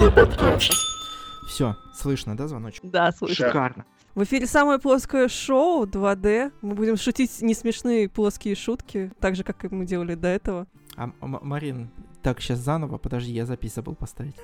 Подкаст. Все, слышно, да, звоночек? Да, слышно. Шикарно. В эфире самое плоское шоу 2D. Мы будем шутить несмешные плоские шутки, так же, как и мы делали до этого. А, М- Марин, так, сейчас заново, подожди, я запись забыл поставить.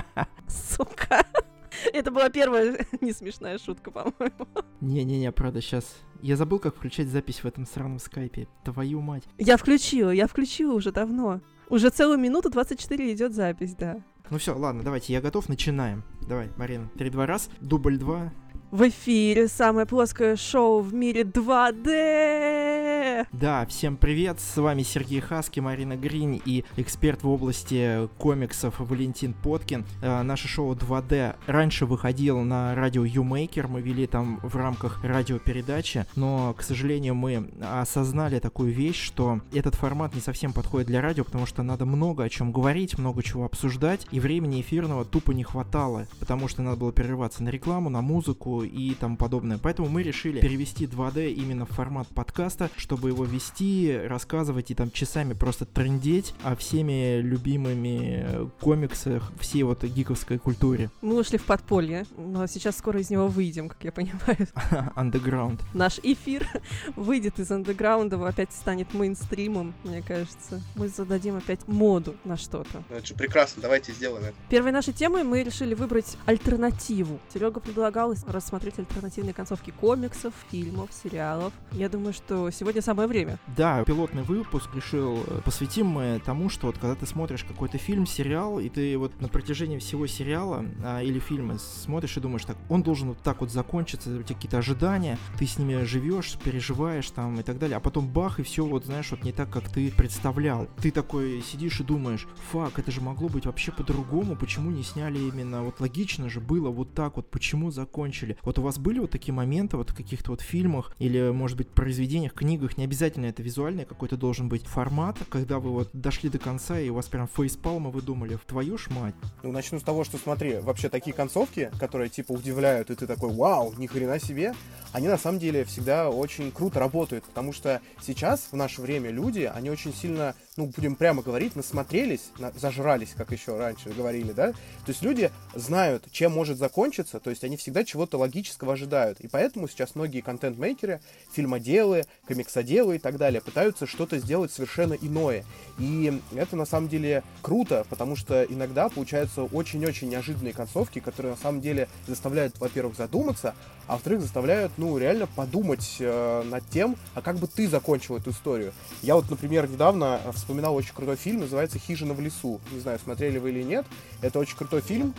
Сука. Это была первая несмешная шутка, по-моему. Не-не-не, правда, сейчас. Я забыл, как включать запись в этом сраном скайпе. Твою мать. Я включила, я включила уже давно. Уже целую минуту 24 идет запись, да. Ну все, ладно, давайте, я готов, начинаем. Давай, Марина, три-два раз, дубль два. В эфире. Самое плоское шоу в мире 2D. Да, всем привет, с вами Сергей Хаски, Марина Грин и эксперт в области комиксов Валентин Поткин. Э, наше шоу 2D раньше выходило на радио Юмейкер, мы вели там в рамках радиопередачи, но, к сожалению, мы осознали такую вещь, что этот формат не совсем подходит для радио, потому что надо много о чем говорить, много чего обсуждать, и времени эфирного тупо не хватало, потому что надо было перерываться на рекламу, на музыку и тому подобное. Поэтому мы решили перевести 2D именно в формат подкаста, чтобы его вести, рассказывать и там часами просто трендеть о всеми любимыми э, комиксах, всей вот гиковской культуре. Мы ушли в подполье, но сейчас скоро из него выйдем, как я понимаю. Underground. Наш эфир выйдет из андеграунда, опять станет мейнстримом, мне кажется. Мы зададим опять моду на что-то. Ну, это же прекрасно, давайте сделаем это. Первой нашей темой мы решили выбрать альтернативу. Серега предлагал рассмотреть альтернативные концовки комиксов, фильмов, сериалов. Я думаю, что сегодня самое время. Да, пилотный выпуск решил э, посвятим мы тому, что вот когда ты смотришь какой-то фильм, сериал, и ты вот на протяжении всего сериала а, или фильма смотришь и думаешь, так, он должен вот так вот закончиться, у тебя какие-то ожидания, ты с ними живешь, переживаешь там и так далее, а потом бах, и все вот, знаешь, вот не так, как ты представлял. Ты такой сидишь и думаешь, фак, это же могло быть вообще по-другому, почему не сняли именно, вот логично же было вот так вот, почему закончили. Вот у вас были вот такие моменты вот в каких-то вот фильмах или, может быть, произведениях, книгах, не обязательно это визуальный какой-то должен быть формат, когда вы вот дошли до конца и у вас прям фейспалма, вы думали, в твою ж мать. Ну, начну с того, что смотри, вообще такие концовки, которые типа удивляют, и ты такой, вау, ни хрена себе, они на самом деле всегда очень круто работают, потому что сейчас, в наше время, люди, они очень сильно, ну, будем прямо говорить, насмотрелись, на, зажрались, как еще раньше говорили, да? То есть люди знают, чем может закончиться, то есть они всегда чего-то логического ожидают, и поэтому сейчас многие контент-мейкеры, фильмоделы, комиксоделы и так далее пытаются что-то сделать совершенно иное. И это на самом деле круто, потому что иногда получаются очень-очень неожиданные концовки, которые на самом деле заставляют, во-первых, задуматься, а во-вторых, заставляют, ну, реально подумать э, над тем, а как бы ты закончил эту историю. Я вот, например, недавно вспоминал очень крутой фильм, называется «Хижина в лесу». Не знаю, смотрели вы или нет. Это очень крутой фильм.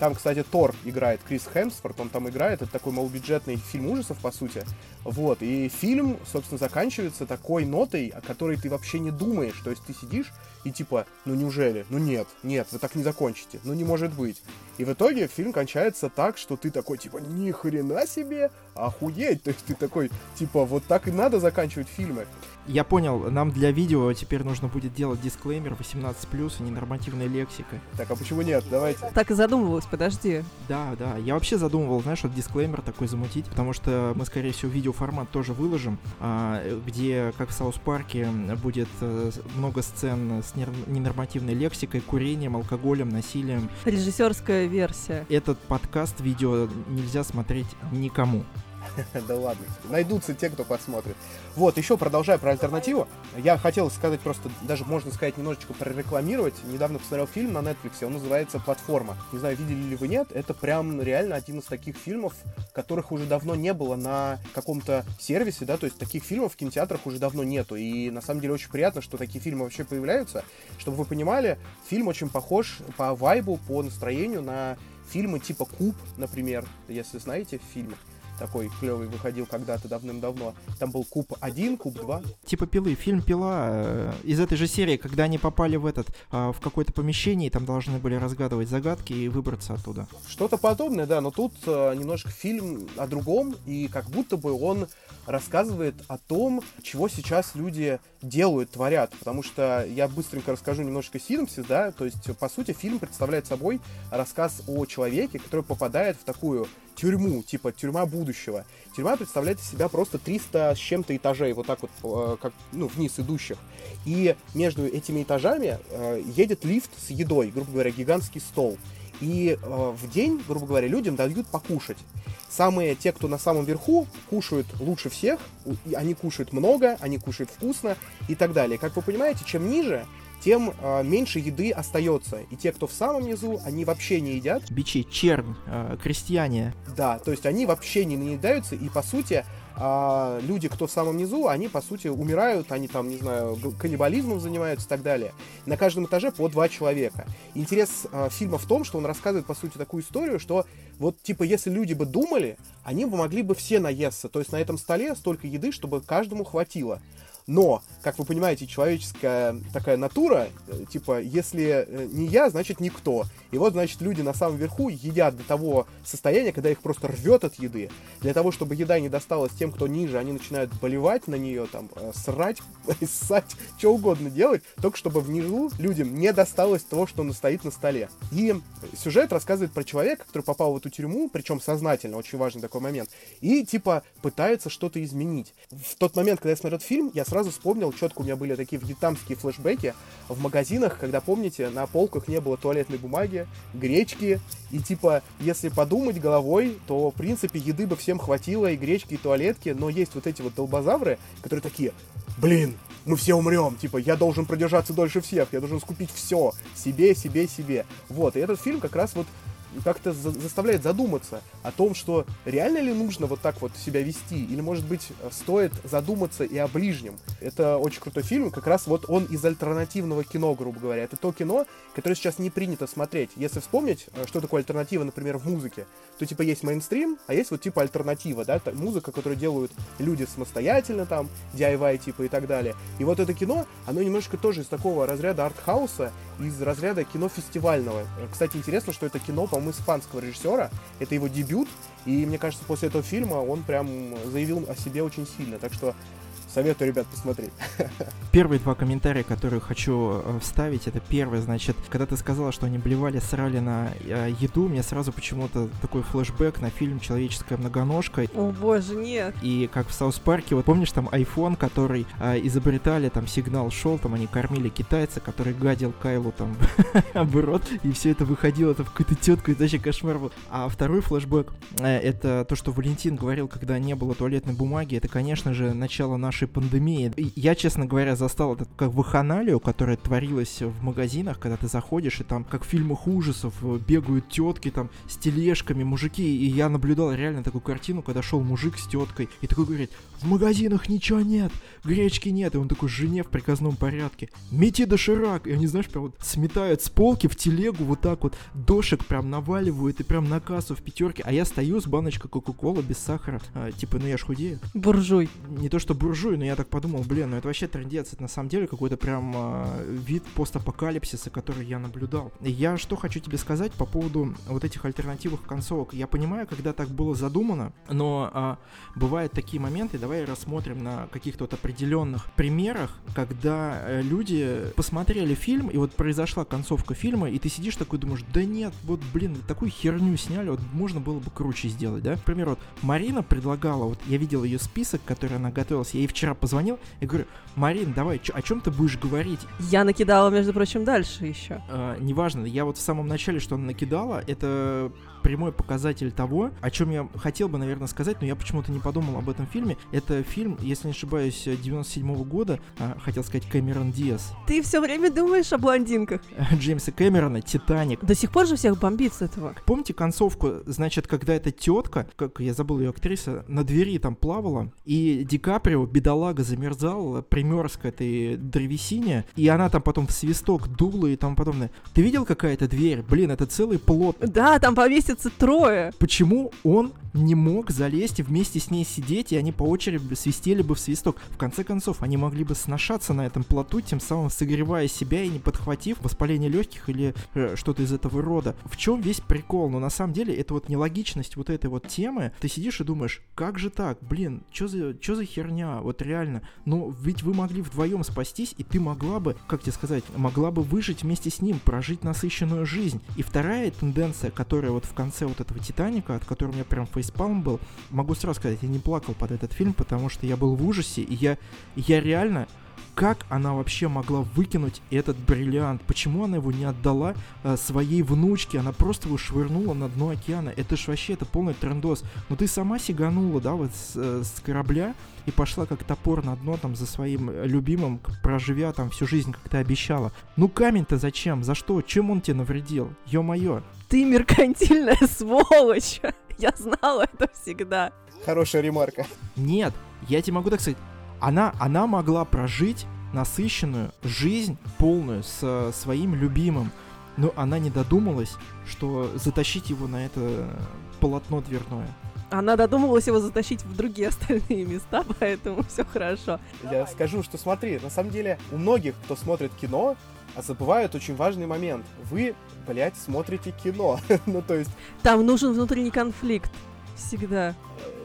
Там, кстати, Тор играет, Крис Хемсфорд, он там играет. Это такой малобюджетный фильм ужасов, по сути. Вот, и фильм, собственно, заканчивается такой нотой, о которой ты вообще не думаешь. То есть ты сидишь и типа, ну неужели? Ну нет, нет, вы так не закончите. Ну не может быть. И в итоге фильм кончается так, что ты такой, типа, ни хрена себе, охуеть. То есть ты такой, типа, вот так и надо заканчивать фильмы. Я понял, нам для видео теперь нужно будет делать дисклеймер 18+, и ненормативной лексикой. Так, а почему нет? Давайте. Так и задумывалась, подожди. Да, да. Я вообще задумывал, знаешь, вот дисклеймер такой замутить, потому что мы, скорее всего, видеоформат тоже выложим, а, где, как в South Park е, будет э, много сцен с ненормативной лексикой, курением, алкоголем, насилием. Режиссерская версия. Этот подкаст видео нельзя смотреть никому. Да ладно, найдутся те, кто посмотрит. Вот, еще продолжая про альтернативу, я хотел сказать просто, даже можно сказать, немножечко прорекламировать. Недавно посмотрел фильм на Netflix, он называется «Платформа». Не знаю, видели ли вы, нет, это прям реально один из таких фильмов, которых уже давно не было на каком-то сервисе, да, то есть таких фильмов в кинотеатрах уже давно нету. И на самом деле очень приятно, что такие фильмы вообще появляются. Чтобы вы понимали, фильм очень похож по вайбу, по настроению на фильмы типа «Куб», например, если знаете фильмы такой клевый выходил когда-то давным-давно. Там был Куб 1, Куб 2. Типа пилы. Фильм Пила э, из этой же серии, когда они попали в этот, э, в какое-то помещение, и там должны были разгадывать загадки и выбраться оттуда. Что-то подобное, да, но тут э, немножко фильм о другом, и как будто бы он рассказывает о том, чего сейчас люди делают, творят. Потому что я быстренько расскажу немножко синопсис, да, то есть, по сути, фильм представляет собой рассказ о человеке, который попадает в такую тюрьму, типа тюрьма будущего. Тюрьма представляет из себя просто 300 с чем-то этажей, вот так вот, э, как, ну, вниз идущих. И между этими этажами э, едет лифт с едой, грубо говоря, гигантский стол. И э, в день, грубо говоря, людям дают покушать. Самые те, кто на самом верху, кушают лучше всех, они кушают много, они кушают вкусно и так далее. Как вы понимаете, чем ниже, тем э, меньше еды остается. И те, кто в самом низу, они вообще не едят. Бичи, чернь, э, крестьяне. Да, то есть они вообще не наедаются, и по сути а люди, кто в самом низу, они, по сути, умирают, они там, не знаю, каннибализмом занимаются и так далее. На каждом этаже по два человека. Интерес а, фильма в том, что он рассказывает, по сути, такую историю, что вот, типа, если люди бы думали, они бы могли бы все наесться. То есть на этом столе столько еды, чтобы каждому хватило. Но, как вы понимаете, человеческая такая натура, э, типа, если э, не я, значит никто. И вот, значит, люди на самом верху едят до того состояния, когда их просто рвет от еды. Для того, чтобы еда не досталась тем, кто ниже, они начинают болевать на нее, там, э, срать, ссать, что угодно делать, только чтобы внизу людям не досталось того, что стоит на столе. И сюжет рассказывает про человека, который попал в эту тюрьму, причем сознательно, очень важный такой момент, и, типа, пытается что-то изменить. В тот момент, когда я смотрел фильм, я сразу сразу вспомнил, четко у меня были такие вьетнамские флешбеки в магазинах, когда, помните, на полках не было туалетной бумаги, гречки, и типа, если подумать головой, то, в принципе, еды бы всем хватило, и гречки, и туалетки, но есть вот эти вот долбозавры, которые такие, блин, мы все умрем, типа, я должен продержаться дольше всех, я должен скупить все, себе, себе, себе. Вот, и этот фильм как раз вот как-то за заставляет задуматься о том, что реально ли нужно вот так вот себя вести, или, может быть, стоит задуматься и о ближнем. Это очень крутой фильм, как раз вот он из альтернативного кино, грубо говоря. Это то кино, которое сейчас не принято смотреть. Если вспомнить, э, что такое альтернатива, например, в музыке, то типа есть мейнстрим, а есть вот типа альтернатива, да, музыка, которую делают люди самостоятельно там, DIY типа и так далее. И вот это кино, оно немножко тоже из такого разряда артхауса, из разряда кино фестивального. Кстати, интересно, что это кино, по-моему, испанского режиссера. Это его дебют. И мне кажется, после этого фильма он прям заявил о себе очень сильно. Так что Советую, ребят, посмотреть. Первые два комментария, которые хочу э, вставить, это первое, значит, когда ты сказала, что они блевали, срали на э, еду, мне сразу почему-то такой флешбэк на фильм «Человеческая многоножка». О боже, нет. И как в South Park е, вот помнишь там iPhone, который э, изобретали, там сигнал шел, там они кормили китайца, который гадил Кайлу там в рот, и все это выходило, там какую-то тетку, это вообще кошмар был. А второй флешбэк, э, это то, что Валентин говорил, когда не было туалетной бумаги, это, конечно же, начало нашей пандемии. Я, честно говоря, застал это как ваханалию, которая творилась в магазинах, когда ты заходишь, и там, как в фильмах ужасов, бегают тетки там с тележками, мужики, и я наблюдал реально такую картину, когда шел мужик с теткой, и такой говорит, в магазинах ничего нет, гречки нет, и он такой жене в приказном порядке, мети доширак, и они, знаешь, прям вот сметают с полки в телегу вот так вот, дошек прям наваливают, и прям на кассу в пятерке, а я стою с баночкой Кока-Колы без сахара, а, типа, ну я ж худею. Буржуй. Не то, что буржуй, но я так подумал, блин, ну это вообще трендец, это на самом деле какой-то прям э, вид постапокалипсиса, который я наблюдал. И я что хочу тебе сказать по поводу вот этих альтернативных концовок. Я понимаю, когда так было задумано, но э, бывают такие моменты, давай рассмотрим на каких-то вот определенных примерах, когда э, люди посмотрели фильм, и вот произошла концовка фильма, и ты сидишь такой думаешь, да нет, вот, блин, такую херню сняли, вот можно было бы круче сделать, да? Например, вот Марина предлагала, вот я видел ее список, который она готовилась, я ей вчера вчера позвонил и говорю, Марин, давай, чё, о чем ты будешь говорить? Я накидала, между прочим, дальше еще. А, неважно, я вот в самом начале, что она накидала, это прямой показатель того, о чем я хотел бы, наверное, сказать, но я почему-то не подумал об этом фильме. Это фильм, если не ошибаюсь, 97 -го года, а, хотел сказать Кэмерон Диас. Ты все время думаешь о блондинках. Джеймса Кэмерона, Титаник. До сих пор же всех бомбит с этого. Помните концовку, значит, когда эта тетка, как я забыл ее актриса, на двери там плавала, и Ди Каприо, бедолага, замерзал, примерз к этой древесине, и она там потом в свисток дула и тому подобное. Ты видел какая-то дверь? Блин, это целый плод. Да, там повесит находится трое. Почему он не мог залезть и вместе с ней сидеть, и они по очереди свистели бы в свисток? В конце концов, они могли бы сношаться на этом плоту, тем самым согревая себя и не подхватив воспаление легких или э, что-то из этого рода. В чем весь прикол? Но на самом деле это вот нелогичность вот этой вот темы. Ты сидишь и думаешь, как же так? Блин, что за, что за херня? Вот реально. Но ведь вы могли вдвоем спастись, и ты могла бы, как тебе сказать, могла бы выжить вместе с ним, прожить насыщенную жизнь. И вторая тенденция, которая вот в конце вот этого Титаника, от которого у меня прям фейспалм был, могу сразу сказать, я не плакал под этот фильм, потому что я был в ужасе, и я, я реально как она вообще могла выкинуть этот бриллиант? Почему она его не отдала э, своей внучке? Она просто его швырнула на дно океана. Это ж вообще, это полный трендос. Но ты сама сиганула, да, вот с, э, с корабля и пошла как топор на дно там за своим любимым, проживя там всю жизнь, как ты обещала. Ну камень-то зачем? За что? Чем он тебе навредил? Ё-моё. Ты меркантильная сволочь. Я знала это всегда. Хорошая ремарка. Нет, я тебе могу так сказать, она, она могла прожить насыщенную жизнь полную с э, своим любимым, но она не додумалась, что затащить его на это полотно дверное. Она додумалась его затащить в другие остальные места, поэтому все хорошо. Я скажу, что смотри, на самом деле у многих, кто смотрит кино, забывают очень важный момент. Вы, блядь, смотрите кино. ну, то есть... Там нужен внутренний конфликт. Всегда.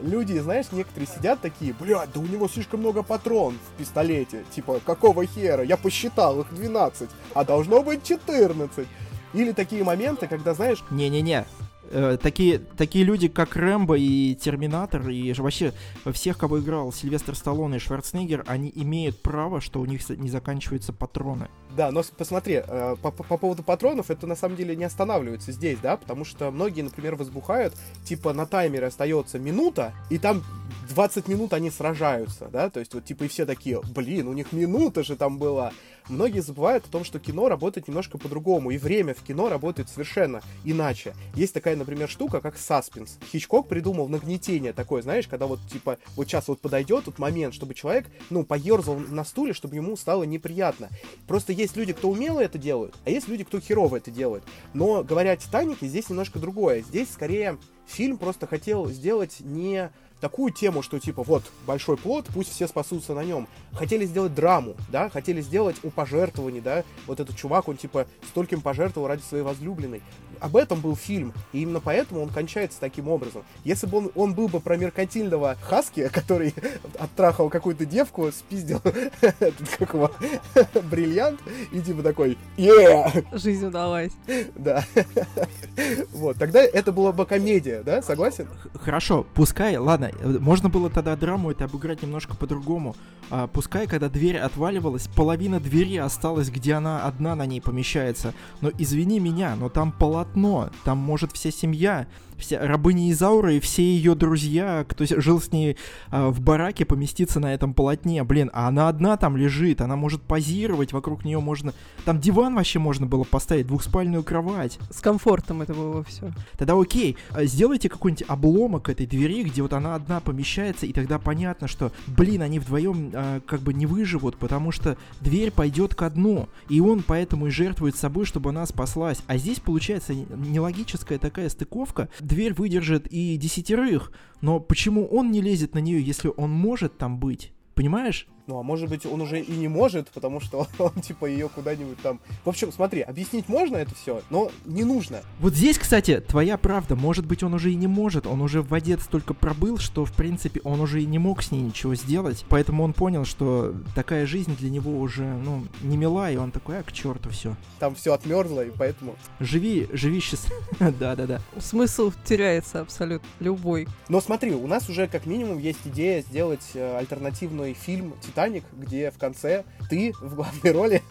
Люди, знаешь, некоторые сидят такие, блядь, да у него слишком много патрон в пистолете. Типа, какого хера? Я посчитал, их 12, а должно быть 14. Или такие моменты, когда, знаешь... Не-не-не, э, такие, такие люди, как Рэмбо и Терминатор, и вообще всех, кого играл Сильвестр Сталлоне и Шварценеггер, они имеют право, что у них не заканчиваются патроны. Да, но посмотри, э, по, по поводу патронов, это на самом деле не останавливается здесь, да, потому что многие, например, возбухают, типа на таймере остается минута, и там 20 минут они сражаются, да, то есть вот типа и все такие, блин, у них минута же там была. Многие забывают о том, что кино работает немножко по-другому, и время в кино работает совершенно иначе. Есть такая, например, штука, как саспенс. Хичкок придумал нагнетение такое, знаешь, когда вот типа вот сейчас вот подойдет тот момент, чтобы человек, ну, поерзал на стуле, чтобы ему стало неприятно. Просто есть люди, кто умело это делают, а есть люди, кто херово это делает. Но, говоря о Титанике, здесь немножко другое. Здесь скорее фильм просто хотел сделать не такую тему, что типа вот большой плод, пусть все спасутся на нем. Хотели сделать драму, да, хотели сделать у пожертвований, да, вот этот чувак, он типа стольким пожертвовал ради своей возлюбленной. Об этом был фильм, и именно поэтому он кончается таким образом. Если бы он, он был бы про меркантильного Хаски, который оттрахал какую-то девку, спиздил этот, как его, бриллиант, и типа такой, yeah! Жизнь удалась. Да. Вот, тогда это была бы комедия, да, согласен? Хорошо, пускай, ладно, можно было тогда драму это обыграть немножко по-другому. А, пускай, когда дверь отваливалась, половина двери осталась, где она одна на ней помещается. Но извини меня, но там полотно, там может вся семья вся рабыня Изаура и все ее друзья, кто жил с ней э, в бараке, поместиться на этом полотне. Блин, а она одна там лежит, она может позировать, вокруг нее можно... Там диван вообще можно было поставить, двухспальную кровать. С комфортом это было все. Тогда окей, а сделайте какой-нибудь обломок этой двери, где вот она одна помещается, и тогда понятно, что, блин, они вдвоем э, как бы не выживут, потому что дверь пойдет ко дну, и он поэтому и жертвует собой, чтобы она спаслась. А здесь получается нелогическая такая стыковка, дверь выдержит и десятерых, но почему он не лезет на нее, если он может там быть? Понимаешь? Ну, а может быть, он уже и не может, потому что он, типа, ее куда-нибудь там... В общем, смотри, объяснить можно это все, но не нужно. Вот здесь, кстати, твоя правда. Может быть, он уже и не может. Он уже в воде столько пробыл, что, в принципе, он уже и не мог с ней ничего сделать. Поэтому он понял, что такая жизнь для него уже, ну, не мила, и он такой, а, к черту все. Там все отмерзло, и поэтому... Живи, живи счастливо. Да-да-да. Смысл теряется абсолютно, любой. Но смотри, у нас уже как минимум есть идея сделать э, альтернативный фильм Титаник, где в конце ты в главной роли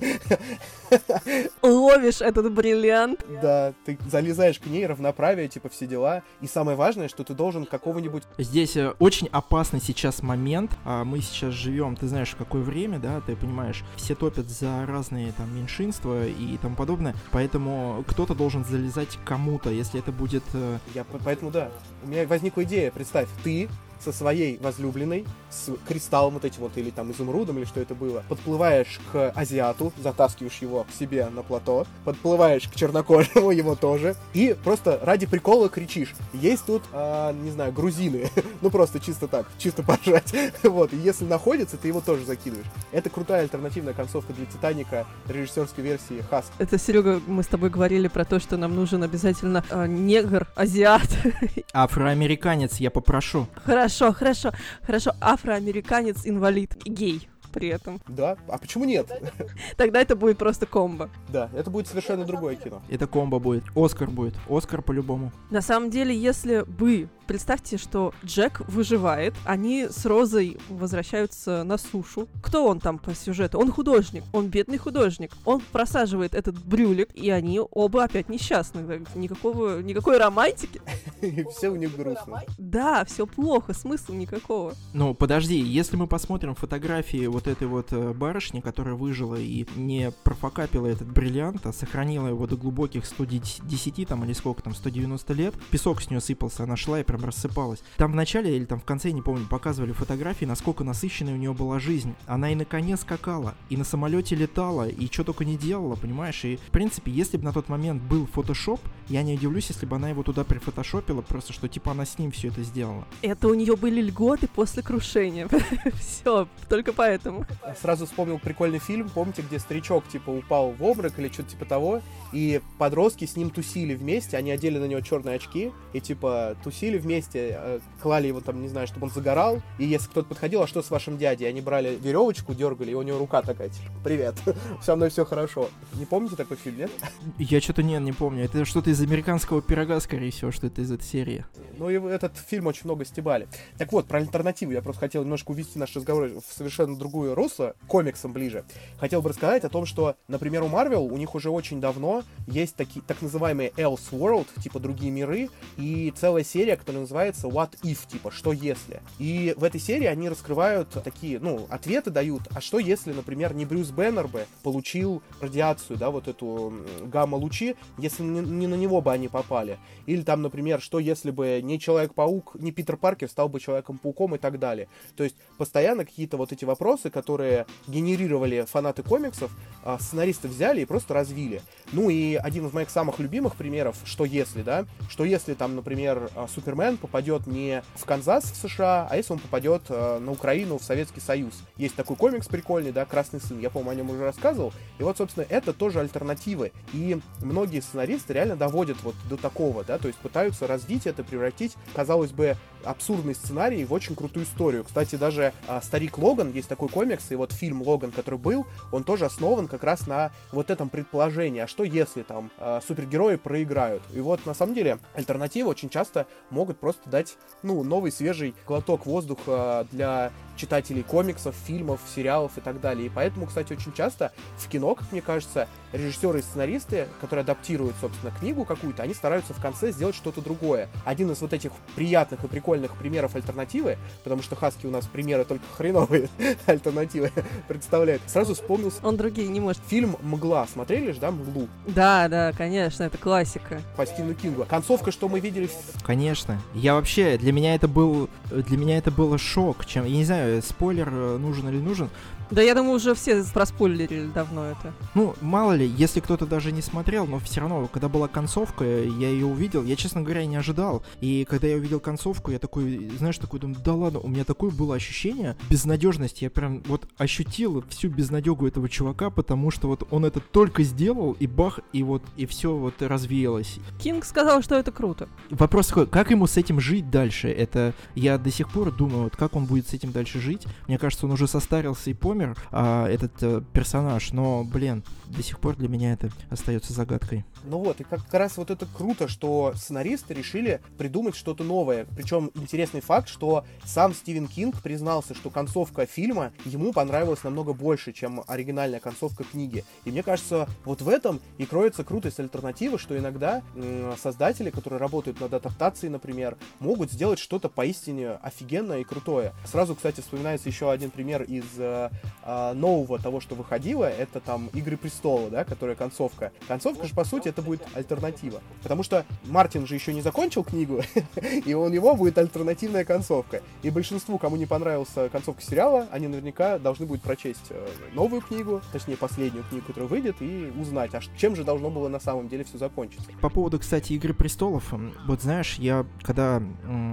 ловишь этот бриллиант. Да, ты залезаешь к ней, равноправие, типа все дела. И самое важное, что ты должен какого-нибудь... Здесь э, очень опасный сейчас момент. А мы сейчас живем, ты знаешь, в какое время, да, ты понимаешь, все топят за разные там меньшинства и тому подобное. Поэтому кто-то должен залезать кому-то, если это будет... Э, Я поэтому да. У меня возникла идея, представь, ты со своей возлюбленной, с кристаллом вот этим вот, или там изумрудом, или что это было, подплываешь к азиату, затаскиваешь его к себе на плато, подплываешь к чернокожему, его тоже, и просто ради прикола кричишь, есть тут, а, не знаю, грузины, ну просто чисто так, чисто поржать, вот, и если находится, ты его тоже закидываешь. Это крутая альтернативная концовка для Титаника режиссерской версии Хас. Это, Серега, мы с тобой говорили про то, что нам нужен обязательно э, негр, азиат. Афроамериканец, я попрошу. Хорошо Хорошо, хорошо, хорошо. Афроамериканец, инвалид и гей при этом. Да? А почему нет? Тогда это будет просто комбо. Да, это будет совершенно другое кино. Это комбо будет. Оскар будет. Оскар по-любому. На самом деле, если бы Представьте, что Джек выживает, они с Розой возвращаются на сушу. Кто он там по сюжету? Он художник, он бедный художник. Он просаживает этот брюлик, и они оба опять несчастны. Никакого, никакой романтики. И все у них грустно. Да, все плохо, смысла никакого. Ну, подожди, если мы посмотрим фотографии вот этой вот э, барышни, которая выжила и не профокапила этот бриллиант, а сохранила его до глубоких 110 там или сколько там, 190 лет, песок с нее сыпался, она шла и прям рассыпалась. Там в начале или там в конце, не помню, показывали фотографии, насколько насыщенной у нее была жизнь. Она и на коне скакала, и на самолете летала, и что только не делала, понимаешь? И, в принципе, если бы на тот момент был фотошоп, я не удивлюсь, если бы она его туда прифотошопила, просто что типа она с ним все это сделала. Это у нее были льготы после крушения. Все, только поэтому. Сразу вспомнил прикольный фильм, помните, где старичок типа упал в обморок или что-то типа того, и подростки с ним тусили вместе, они одели на него черные очки, и типа тусили вместе, э, клали его там, не знаю, чтобы он загорал, и если кто-то подходил, а что с вашим дядей? Они брали веревочку, дергали, и у него рука такая, типа, привет, со мной все хорошо. Не помните такой фильм, нет? Я что-то не, не помню. Это что-то из американского пирога, скорее всего, что это из этой серии. Ну и этот фильм очень много стебали. Так вот, про альтернативу я просто хотел немножко увести наш разговор в совершенно другую русло, комиксам ближе. Хотел бы рассказать о том, что, например, у Marvel у них уже очень давно есть такие так называемые Else World, типа другие миры, и целая серия, которая называется What If, типа что если. И в этой серии они раскрывают такие, ну, ответы дают, а что если, например, не Брюс Беннер бы получил радиацию, да, вот эту гамма-лучи, если не, не на него бы они попали. Или там, например, что если бы не Человек-паук, не Питер Паркер стал бы Человеком-пауком и так далее. То есть постоянно какие-то вот эти вопросы, которые генерировали фанаты комиксов, а, сценаристы взяли и просто развили. Ну и один из моих самых любимых примеров, что если, да, что если там, например, а, Супермен попадет не в Канзас в США, а если он попадет а, на Украину в Советский Союз. Есть такой комикс прикольный, да, Красный сын, я, по-моему, о нем уже рассказывал. И вот, собственно, это тоже альтернативы. И многие сценаристы реально доводят вот до такого, да, то есть пытаются развить это, превратить, казалось бы, абсурдный сценарий в очень крутую историю. Кстати, даже а, Старик Логан, есть такой комикс, и вот фильм Логан, который был, он тоже основан как раз на вот этом предположении, а что если там а, супергерои проиграют. И вот на самом деле альтернативы очень часто могут просто дать, ну, новый свежий глоток воздуха для читателей комиксов, фильмов, сериалов и так далее. И поэтому, кстати, очень часто в кино, как мне кажется, режиссеры и сценаристы, которые адаптируют, собственно, книгу какую-то, они стараются в конце сделать что-то другое. Один из вот этих приятных и прикольных примеров альтернативы, потому что Хаски у нас примеры только хреновые альтернативы представляет, сразу вспомнился... Он другие не может. Фильм «Мгла». Смотрели же, да, «Мглу»? Да, да, конечно, это классика. По Стивену Кингу. Концовка, что мы видели... Конечно. Я вообще, для меня это был... Для меня это было шок, чем... Я не знаю, спойлер э, нужен или нужен. Да я думаю, уже все проспойлерили давно это. Ну, мало ли, если кто-то даже не смотрел, но все равно, когда была концовка, я ее увидел, я, честно говоря, не ожидал. И когда я увидел концовку, я такой, знаешь, такой думаю, да ладно, у меня такое было ощущение безнадежности. Я прям вот ощутил всю безнадегу этого чувака, потому что вот он это только сделал, и бах, и вот, и все вот развеялось. Кинг сказал, что это круто. Вопрос такой, как ему с этим жить дальше? Это я до сих пор думаю, вот как он будет с этим дальше жить. Мне кажется, он уже состарился и помер, а, этот а, персонаж, но, блин, до сих пор для меня это остается загадкой. Ну вот, и как раз вот это круто, что сценаристы решили придумать что-то новое. Причем интересный факт, что сам Стивен Кинг признался, что концовка фильма ему понравилась намного больше, чем оригинальная концовка книги. И мне кажется, вот в этом и кроется крутость альтернативы, что иногда создатели, которые работают над адаптацией, например, могут сделать что-то поистине офигенное и крутое. Сразу, кстати, вспоминается еще один пример из э, э, нового того, что выходило. Это там Игры престола, да, которая концовка. Концовка же, по сути, это будет альтернатива. Потому что Мартин же еще не закончил книгу, и у него будет альтернативная концовка. И большинству, кому не понравилась концовка сериала, они наверняка должны будут прочесть э, новую книгу, точнее, последнюю книгу, которая выйдет, и узнать, а чем же должно было на самом деле все закончиться. По поводу, кстати, Игры престолов, вот знаешь, я когда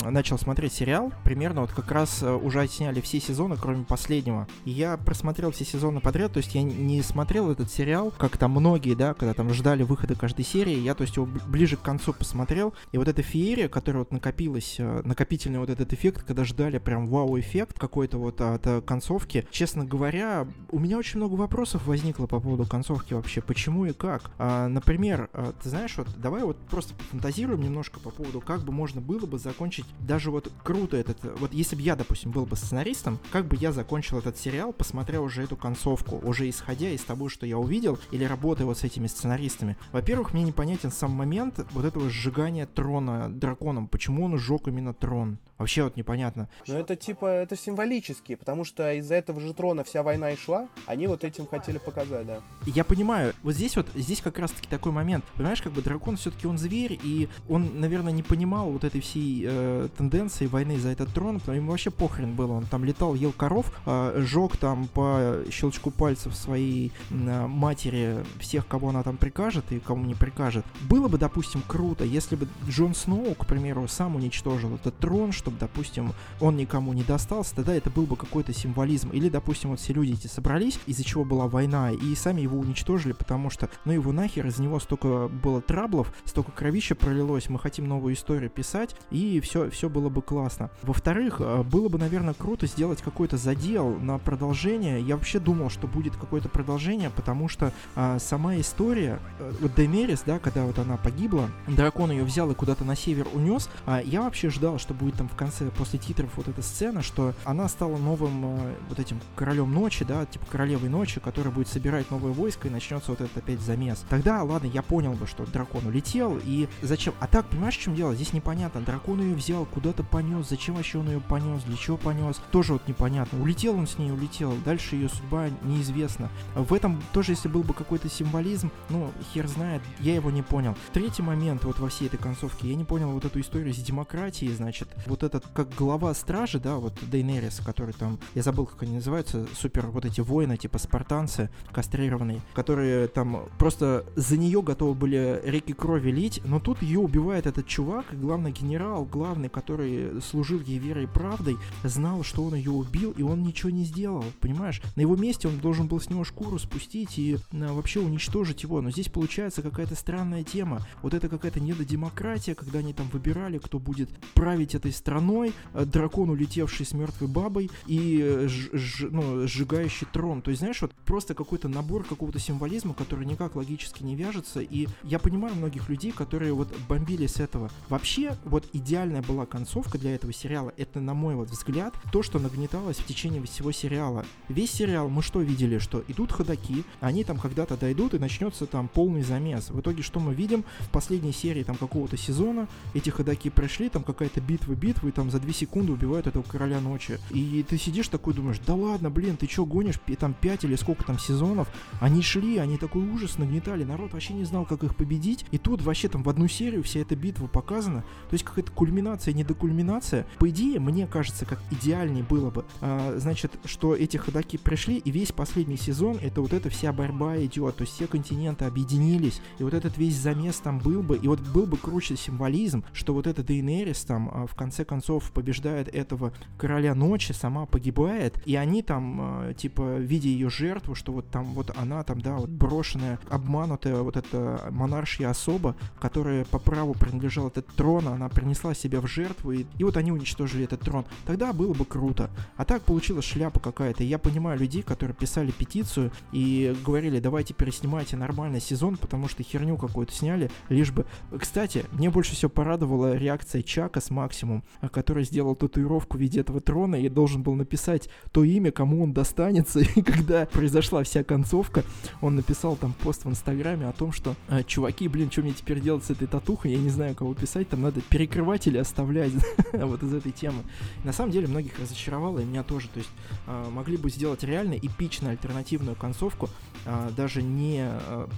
начал смотреть сериал, примерно вот как раз э, уже отсняли все сезоны, кроме последнего. И я просмотрел все сезоны подряд, то есть я не смотрел этот сериал, как там многие, да, когда там ждали выхода каждой серии, я, то есть, его ближе к концу посмотрел, и вот эта феерия, которая вот накопилась, э, накопительный вот этот эффект, когда ждали прям вау-эффект какой-то вот от э, концовки, честно говоря, у меня очень много вопросов возникло по поводу концовки вообще, почему и как. А, например, а, ты знаешь, вот давай вот просто пофантазируем немножко по поводу, как бы можно было бы закончить даже вот круто этот... Вот если бы я, допустим, был бы сценаристом, как бы я закончил этот сериал, посмотря уже эту концовку, уже исходя из того, что я увидел, или работая вот с этими сценаристами. Во-первых, мне непонятен сам момент вот этого сжигания трона драконом. Почему он сжег именно трон? Вообще вот непонятно. Ну это типа, это символически, потому что из-за этого же трона вся война и шла, они вот этим хотели показать, да. Я понимаю, вот здесь вот, здесь как раз-таки такой момент, понимаешь, как бы дракон все-таки он зверь, и он, наверное, не понимал вот этой всей э, тенденции войны за этот трон, потому ему вообще похрен было, он там летал, ел коров, э, жег там по щелчку пальцев своей э, матери всех, кого она там прикажет и кому не прикажет. Было бы, допустим, круто, если бы Джон Сноу, к примеру, сам уничтожил этот трон, что чтобы, допустим, он никому не достался, тогда это был бы какой-то символизм. Или, допустим, вот все люди эти собрались, из-за чего была война, и сами его уничтожили, потому что, ну его нахер, из него столько было траблов, столько кровища пролилось, мы хотим новую историю писать, и все, все было бы классно. Во-вторых, э, было бы, наверное, круто сделать какой-то задел на продолжение. Я вообще думал, что будет какое-то продолжение, потому что а, сама история, э, вот Демерис, да, когда вот она погибла, дракон ее взял и куда-то на север унес, а я вообще ждал, что будет там в конце, после титров, вот эта сцена, что она стала новым э, вот этим королем ночи, да, типа королевой ночи, которая будет собирать новое войско и начнется вот этот опять замес. Тогда, ладно, я понял бы, что дракон улетел, и зачем? А так, понимаешь, в чем дело? Здесь непонятно. Дракон ее взял, куда-то понес, зачем вообще он ее понес, для чего понес, тоже вот непонятно. Улетел он с ней, улетел, дальше ее судьба неизвестна. В этом тоже, если был бы какой-то символизм, ну, хер знает, я его не понял. Третий момент вот во всей этой концовке, я не понял вот эту историю с демократией, значит, вот этот, как глава стражи, да, вот Дейнерис, который там, я забыл, как они называются, супер вот эти воины, типа спартанцы, кастрированные, которые там просто за нее готовы были реки крови лить, но тут ее убивает этот чувак, главный генерал, главный, который служил ей верой и правдой, знал, что он ее убил, и он ничего не сделал, понимаешь? На его месте он должен был с него шкуру спустить и а, вообще уничтожить его, но здесь получается какая-то странная тема. Вот это какая-то недодемократия, когда они там выбирали, кто будет править этой страной, э, дракон, улетевший с мертвой бабой и э, ж, ж, ну, сжигающий трон. То есть, знаешь, вот просто какой-то набор какого-то символизма, который никак логически не вяжется. И я понимаю многих людей, которые вот бомбили с этого. Вообще, вот идеальная была концовка для этого сериала. Это, на мой вот взгляд, то, что нагнеталось в течение всего сериала. Весь сериал мы что видели? Что идут ходаки, они там когда-то дойдут и начнется там полный замес. В итоге что мы видим? В последней серии там какого-то сезона эти ходаки пришли, там какая-то битва-битва, и там за 2 секунды убивают этого короля ночи. И ты сидишь такой, думаешь, да ладно, блин, ты чё гонишь, там 5 или сколько там сезонов, они шли, они такой ужас нагнетали, народ вообще не знал, как их победить, и тут вообще там в одну серию вся эта битва показана, то есть какая-то кульминация, не докульминация. По идее, мне кажется, как идеальнее было бы, а, значит, что эти ходаки пришли, и весь последний сезон, это вот эта вся борьба идет, то есть все континенты объединились, и вот этот весь замес там был бы, и вот был бы круче символизм, что вот эта Дейнерис там а, в конце концов побеждает этого короля ночи, сама погибает, и они там, э, типа, видя ее жертву, что вот там вот она там, да, вот брошенная, обманутая вот эта монаршья особа, которая по праву принадлежала этот трон, она принесла себя в жертву, и, и вот они уничтожили этот трон. Тогда было бы круто. А так получилась шляпа какая-то. Я понимаю людей, которые писали петицию и говорили, давайте переснимайте нормальный сезон, потому что херню какую-то сняли, лишь бы... Кстати, мне больше всего порадовала реакция Чака с Максимум, который сделал татуировку в виде этого трона и должен был написать то имя, кому он достанется. И когда произошла вся концовка, он написал там пост в Инстаграме о том, что «А, чуваки, блин, что мне теперь делать с этой татухой, я не знаю, кого писать, там надо перекрывать или оставлять вот из этой темы. На самом деле многих разочаровало, и меня тоже. То есть а, могли бы сделать реально эпичную альтернативную концовку, а, даже не...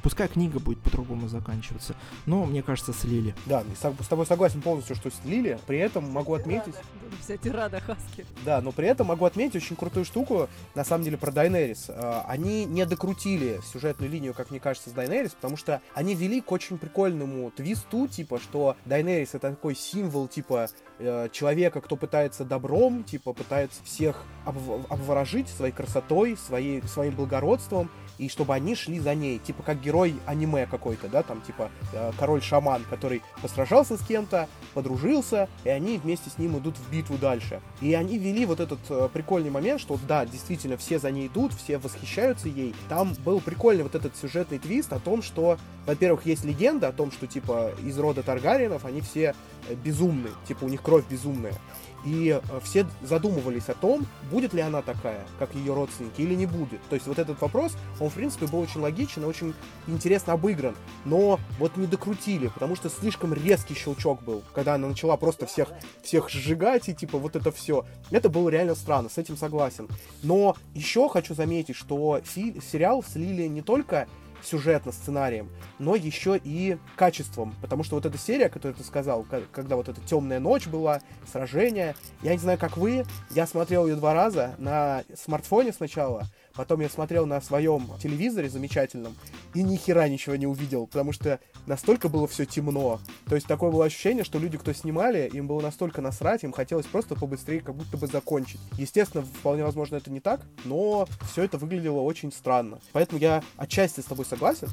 Пускай книга будет по-другому заканчиваться, но, мне кажется, слили. Да, с тобой согласен полностью, что слили. При этом могу отметить... Вся тирада Хаски. Да, но при этом могу отметить очень крутую штуку, на самом деле, про Дайнерис. А, они не докрутили сюжетную линию, как мне кажется, с Дайнерис, потому что они вели к очень прикольному твисту, типа, что Дайнерис это такой символ, типа, э, человека, кто пытается добром, типа, пытается всех обворожить своей красотой, своей, своим благородством, и чтобы они шли за ней, типа как герой аниме какой-то, да, там типа э, король-шаман, который посражался с кем-то, подружился, и они вместе с ним идут в битву дальше. И они вели вот этот э, прикольный момент, что да, действительно все за ней идут, все восхищаются ей. Там был прикольный вот этот сюжетный твист о том, что, во-первых, есть легенда о том, что типа из рода Таргариенов они все э, безумны, типа у них кровь безумная. И э, все задумывались о том, будет ли она такая, как ее родственники, или не будет. То есть вот этот вопрос, он, в принципе, был очень логичен и очень интересно обыгран. Но вот не докрутили, потому что слишком резкий щелчок был, когда она начала просто всех, всех сжигать и типа вот это все. Это было реально странно, с этим согласен. Но еще хочу заметить, что сериал слили не только сюжетно, сценарием, но еще и качеством. Потому что вот эта серия, которую ты сказал, когда вот эта темная ночь была, сражение, я не знаю, как вы, я смотрел ее два раза на смартфоне сначала, Потом я смотрел на своем телевизоре замечательном и ни хера ничего не увидел, потому что настолько было все темно. То есть такое было ощущение, что люди, кто снимали, им было настолько насрать, им хотелось просто побыстрее как будто бы закончить. Естественно, вполне возможно это не так, но все это выглядело очень странно. Поэтому я отчасти с тобой согласен,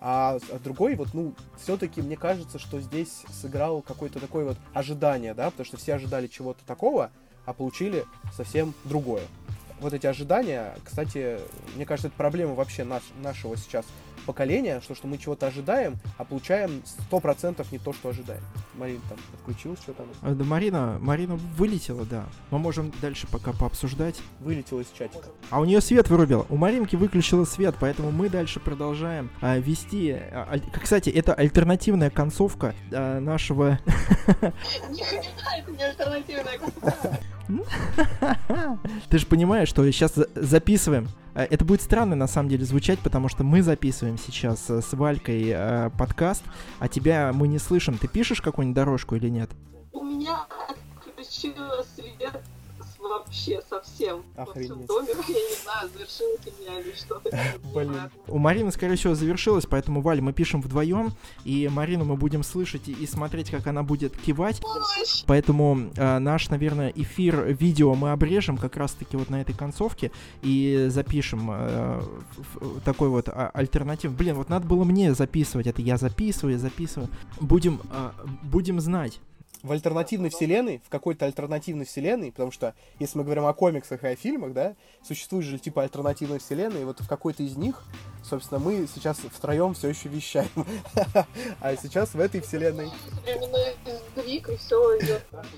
а, а другой, вот, ну, все-таки мне кажется, что здесь сыграл какое-то такое вот ожидание, да, потому что все ожидали чего-то такого, а получили совсем другое вот эти ожидания, кстати, мне кажется, это проблема вообще наш, нашего сейчас поколения, что, что мы чего-то ожидаем, а получаем сто процентов не то, что ожидаем. Марина там отключилась, что там? А, да, Марина, Марина вылетела, да. Мы можем дальше пока пообсуждать. Вылетела из чатика. А у нее свет вырубил. У Маринки выключила свет, поэтому мы дальше продолжаем а, вести. А, аль... Кстати, это альтернативная концовка а, нашего... Это не альтернативная концовка. Ты же понимаешь, что сейчас записываем. Э, это будет странно на самом деле звучать, потому что мы записываем сейчас э, с Валькой э, подкаст, а тебя мы не слышим. Ты пишешь какую-нибудь дорожку или нет? У меня отключилось свет вообще совсем Охренеть. во всем доме. Я не знаю, завершилось ли меня или что-то. Блин. У Марины, скорее всего, завершилось, поэтому, Валь, мы пишем вдвоем, и Марину мы будем слышать и, и смотреть, как она будет кивать. Помощь! Поэтому э, наш, наверное, эфир видео мы обрежем как раз-таки вот на этой концовке и запишем э, такой вот а, альтернатив. Блин, вот надо было мне записывать это. Я записываю, я записываю. Будем, э, будем знать в альтернативной вселенной, в какой-то альтернативной вселенной, потому что если мы говорим о комиксах и о фильмах, да, существует же типа альтернативной вселенной, и вот в какой-то из них, собственно, мы сейчас втроем все еще вещаем. А сейчас в этой вселенной...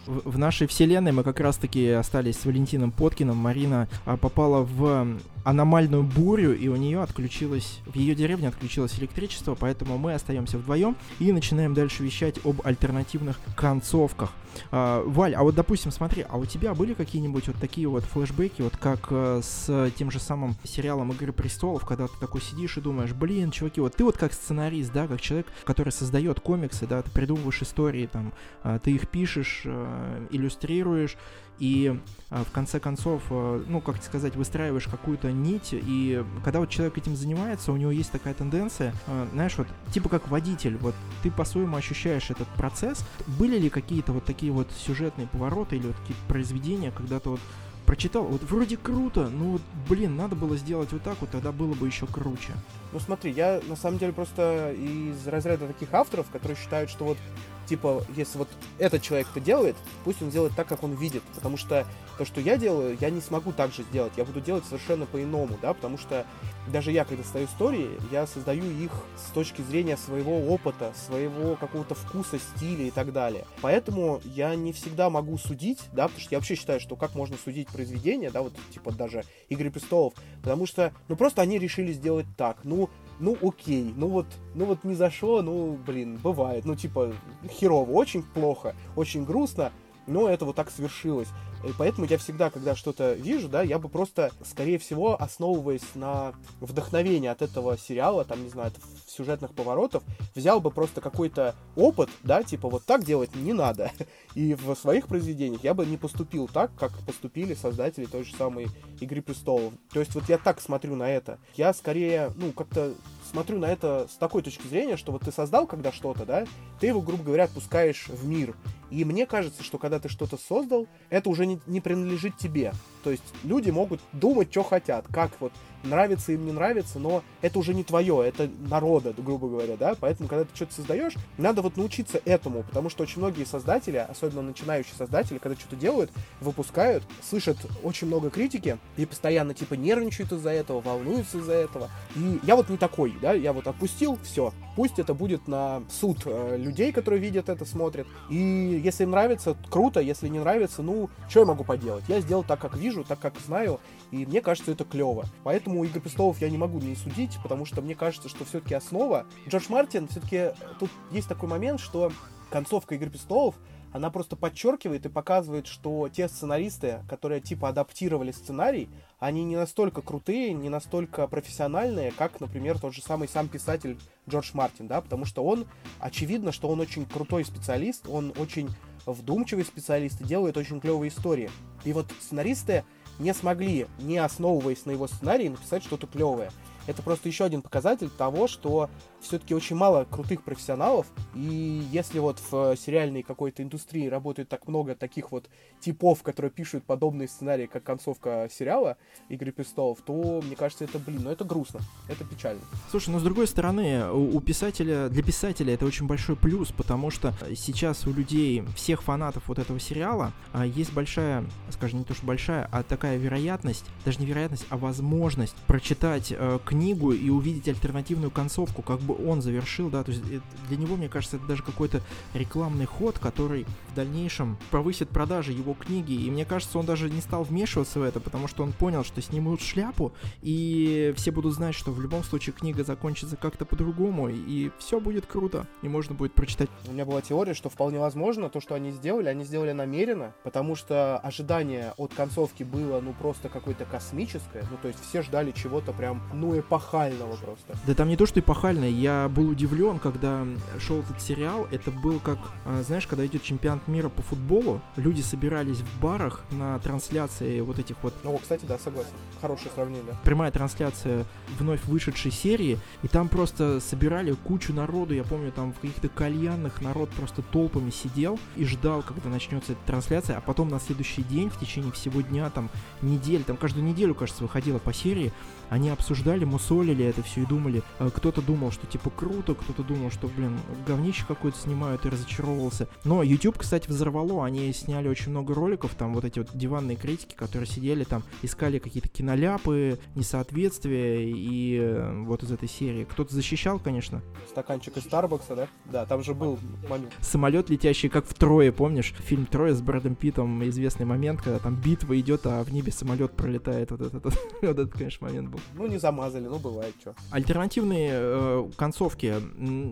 В нашей вселенной мы как раз-таки остались с Валентином Поткиным. Марина а, попала в аномальную бурю, и у нее отключилось, в ее деревне отключилось электричество, поэтому мы остаемся вдвоем и начинаем дальше вещать об альтернативных концовках. А, Валь, а вот допустим, смотри, а у тебя были какие-нибудь вот такие вот флешбеки, вот как э, с тем же самым сериалом Игры престолов, когда ты такой сидишь и думаешь, блин, чуваки, вот ты вот как сценарист, да, как человек, который создает комиксы, да, ты придумываешь истории, там, э, ты их пишешь, э, иллюстрируешь, и э, в конце концов, ну, как сказать, выстраиваешь какую-то нить, и когда вот человек этим занимается, у него есть такая тенденция, знаешь, вот, типа как водитель, вот, ты по-своему ощущаешь этот процесс. Были ли какие-то вот такие вот сюжетные повороты или вот какие-то произведения, когда ты вот прочитал, вот вроде круто, но вот, блин, надо было сделать вот так вот, тогда было бы еще круче. Ну смотри, я на самом деле просто из разряда таких авторов, которые считают, что вот типа, если вот этот человек это делает, пусть он делает так, как он видит, потому что то, что я делаю, я не смогу так же сделать, я буду делать совершенно по-иному, да, потому что даже я, когда стою истории, я создаю их с точки зрения своего опыта, своего какого-то вкуса, стиля и так далее. Поэтому я не всегда могу судить, да, потому что я вообще считаю, что как можно судить произведение, да, вот типа даже Игры престолов, потому что, ну просто они решили сделать так, ну ну окей, ну вот, ну вот не зашло, ну блин, бывает, ну типа херово, очень плохо, очень грустно, но это вот так свершилось. И поэтому я всегда, когда что-то вижу, да, я бы просто, скорее всего, основываясь на вдохновении от этого сериала, там, не знаю, сюжетных поворотов, взял бы просто какой-то опыт, да, типа вот так делать не надо. И в своих произведениях я бы не поступил так, как поступили создатели той же самой Игры престолов. То есть вот я так смотрю на это. Я скорее, ну, как-то смотрю на это с такой точки зрения, что вот ты создал когда что-то, да, ты его, грубо говоря, отпускаешь в мир. И мне кажется, что когда ты что-то создал, это уже не, не принадлежит тебе. То есть люди могут думать, что хотят, как вот нравится им, не нравится, но это уже не твое, это народа, грубо говоря, да, поэтому, когда ты что-то создаешь, надо вот научиться этому, потому что очень многие создатели, особенно начинающие создатели, когда что-то делают, выпускают, слышат очень много критики и постоянно, типа, нервничают из-за этого, волнуются из-за этого, и я вот не такой, да, я вот отпустил, все, пусть это будет на суд э, людей, которые видят это, смотрят, и если им нравится, круто, если не нравится, ну, что я могу поделать, я сделал так, как вижу, так, как знаю, и мне кажется, это клево. Поэтому «Игры престолов» я не могу не судить, потому что мне кажется, что все-таки основа... Джордж Мартин, все-таки тут есть такой момент, что концовка «Игры престолов» она просто подчеркивает и показывает, что те сценаристы, которые типа адаптировали сценарий, они не настолько крутые, не настолько профессиональные, как, например, тот же самый сам писатель Джордж Мартин, да, потому что он, очевидно, что он очень крутой специалист, он очень вдумчивый специалист и делает очень клевые истории. И вот сценаристы не смогли, не основываясь на его сценарии, написать что-то клевое. Это просто еще один показатель того, что все-таки очень мало крутых профессионалов, и если вот в сериальной какой-то индустрии работает так много таких вот типов, которые пишут подобные сценарии, как концовка сериала «Игры престолов», то, мне кажется, это, блин, ну это грустно, это печально. Слушай, но с другой стороны, у, у писателя, для писателя это очень большой плюс, потому что сейчас у людей, всех фанатов вот этого сериала, а, есть большая, скажем, не то что большая, а такая вероятность, даже не вероятность, а возможность прочитать э, книгу и увидеть альтернативную концовку, как бы он завершил, да, то есть для него, мне кажется, это даже какой-то рекламный ход, который в дальнейшем повысит продажи его книги, и мне кажется, он даже не стал вмешиваться в это, потому что он понял, что снимут шляпу, и все будут знать, что в любом случае книга закончится как-то по-другому, и все будет круто, и можно будет прочитать. У меня была теория, что вполне возможно то, что они сделали, они сделали намеренно, потому что ожидание от концовки было, ну, просто какое-то космическое, ну, то есть все ждали чего-то прям, ну, эпохального просто. Да там не то, что эпохальное, я был удивлен, когда шел этот сериал. Это был как, а, знаешь, когда идет чемпионат мира по футболу, люди собирались в барах на трансляции вот этих вот... Ну, кстати, да, согласен. Хорошее сравнение. Прямая трансляция вновь вышедшей серии, и там просто собирали кучу народу. Я помню, там в каких-то кальянных народ просто толпами сидел и ждал, когда начнется эта трансляция, а потом на следующий день, в течение всего дня, там, недель, там каждую неделю, кажется, выходила по серии, они обсуждали, мусолили это все и думали, э, кто-то думал, что типа круто, кто-то думал, что, блин, говнище какое-то снимают и разочаровывался. Но YouTube, кстати, взорвало, они сняли очень много роликов, там вот эти вот диванные критики, которые сидели там, искали какие-то киноляпы, несоответствия и э, вот из этой серии. Кто-то защищал, конечно. Стаканчик из Старбакса, да? Да, там же был момент. Самолет, летящий как в Трое, помнишь? Фильм Трое с Брэдом Питом, известный момент, когда там битва идет, а в небе самолет пролетает. Вот этот, вот этот конечно, момент был был. Ну, не замазали, ну, бывает, что. Альтернативные э, концовки.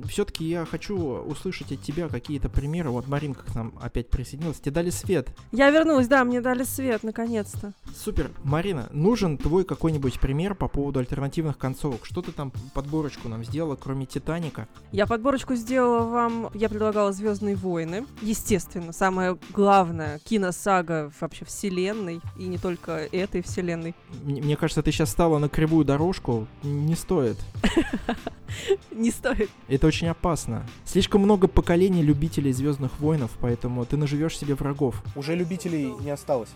Все-таки я хочу услышать от тебя какие-то примеры. Вот Маринка к нам опять присоединилась. Тебе дали свет. Я вернулась, да, мне дали свет, наконец-то. Супер. Марина, нужен твой какой-нибудь пример по поводу альтернативных концовок? Что ты там подборочку нам сделала, кроме Титаника? Я подборочку сделала вам, я предлагала Звездные войны. Естественно, самая главная киносага вообще вселенной, и не только этой вселенной. Мне кажется, ты сейчас стала на кривую дорожку не стоит. Не стоит. Это очень опасно. Слишком много поколений любителей Звездных войнов, поэтому ты наживешь себе врагов. Уже любителей не осталось.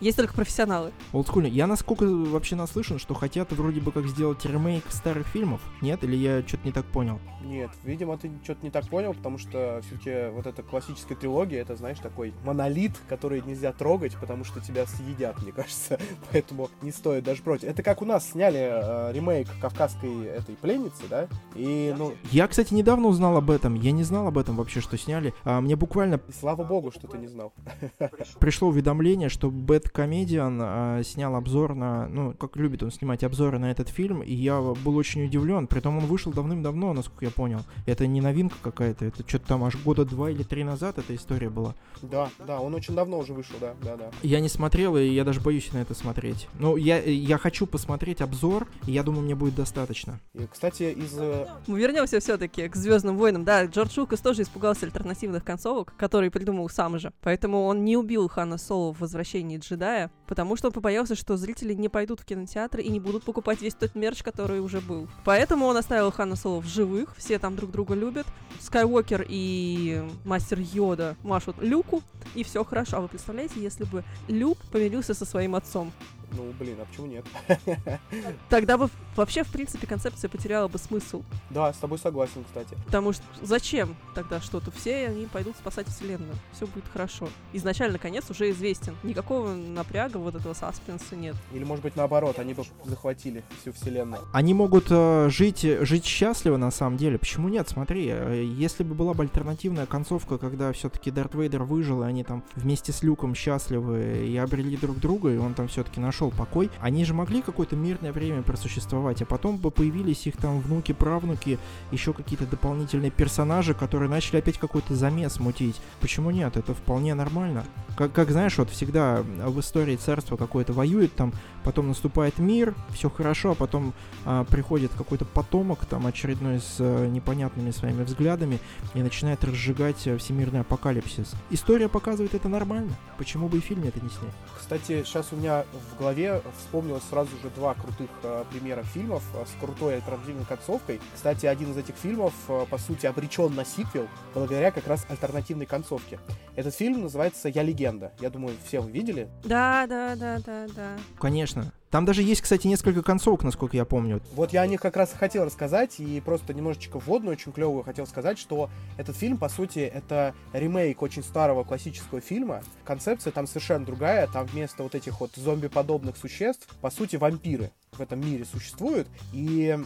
Есть только профессионалы. Олдскульно. Я насколько вообще наслышан, что хотят вроде бы как сделать ремейк старых фильмов? Нет? Или я что-то не так понял? Нет, видимо, ты что-то не так понял, потому что все-таки вот эта классическая трилогия, это, знаешь, такой монолит, который нельзя трогать, потому что тебя съедят, мне кажется. Поэтому не стоит даже против. Это как у нас сняли э, ремейк кавказской этой пленницы, да? И, ну... Я, кстати, недавно узнал об этом. Я не знал об этом вообще, что сняли. А, мне буквально... И слава богу, что ты не знал. Пришло уведомление, что Бэт Комедиан а, снял обзор на, ну, как любит он снимать обзоры на этот фильм, и я был очень удивлен. Притом он вышел давным-давно, насколько я понял. Это не новинка какая-то, это что-то там аж года два или три назад эта история была. Да, да, он очень давно уже вышел, да, да, да. Я не смотрел, и я даже боюсь на это смотреть. Ну, я, я хочу посмотреть обзор, и я думаю, мне будет достаточно. И, кстати, из... Э, Мы вернемся все-таки к Звездным войнам. Да, Джордж Лукас тоже испугался альтернативных концовок, которые придумал сам же. Поэтому он не убил Хана Соло в возвращении Джедаев джедая, потому что он побоялся, что зрители не пойдут в кинотеатр и не будут покупать весь тот мерч, который уже был. Поэтому он оставил Хана Соло в живых, все там друг друга любят. Скайуокер и мастер Йода машут Люку, и все хорошо. А вы представляете, если бы Люк помирился со своим отцом? Ну, блин, а почему нет? Тогда бы вообще, в принципе, концепция потеряла бы смысл. Да, с тобой согласен, кстати. Потому что зачем тогда что-то? Все они пойдут спасать вселенную. Все будет хорошо. Изначально конец уже известен. Никакого напряга, вот этого саспенса нет. Или, может быть, наоборот, они бы захватили всю вселенную. Они могут э, жить, жить счастливо, на самом деле. Почему нет? Смотри, э, если бы была бы альтернативная концовка, когда все-таки Дарт Вейдер выжил, и они там вместе с Люком счастливы и обрели друг друга, и он там все-таки нашел нашел покой, они же могли какое-то мирное время просуществовать, а потом бы появились их там внуки, правнуки, еще какие-то дополнительные персонажи, которые начали опять какой-то замес мутить. Почему нет? Это вполне нормально. Как, как знаешь, вот всегда в истории царство какое-то воюет, там потом наступает мир, все хорошо, а потом а, приходит какой-то потомок, там очередной с а, непонятными своими взглядами и начинает разжигать э, всемирный апокалипсис. История показывает это нормально. Почему бы и фильм это не снять? Кстати, сейчас у меня в голове вспомнилось сразу же два крутых э, примера фильмов э, с крутой альтернативной концовкой. Кстати, один из этих фильмов, э, по сути, обречен на сиквел благодаря как раз альтернативной концовке. Этот фильм называется «Я легенда». Я думаю, все вы видели? Да, да, да, да, да. Конечно. Там даже есть, кстати, несколько концовок, насколько я помню. Вот я о них как раз и хотел рассказать, и просто немножечко вводную, очень клевую хотел сказать, что этот фильм, по сути, это ремейк очень старого классического фильма. Концепция там совершенно другая, там вместо вот этих вот зомби-подобных существ, по сути, вампиры в этом мире существуют, и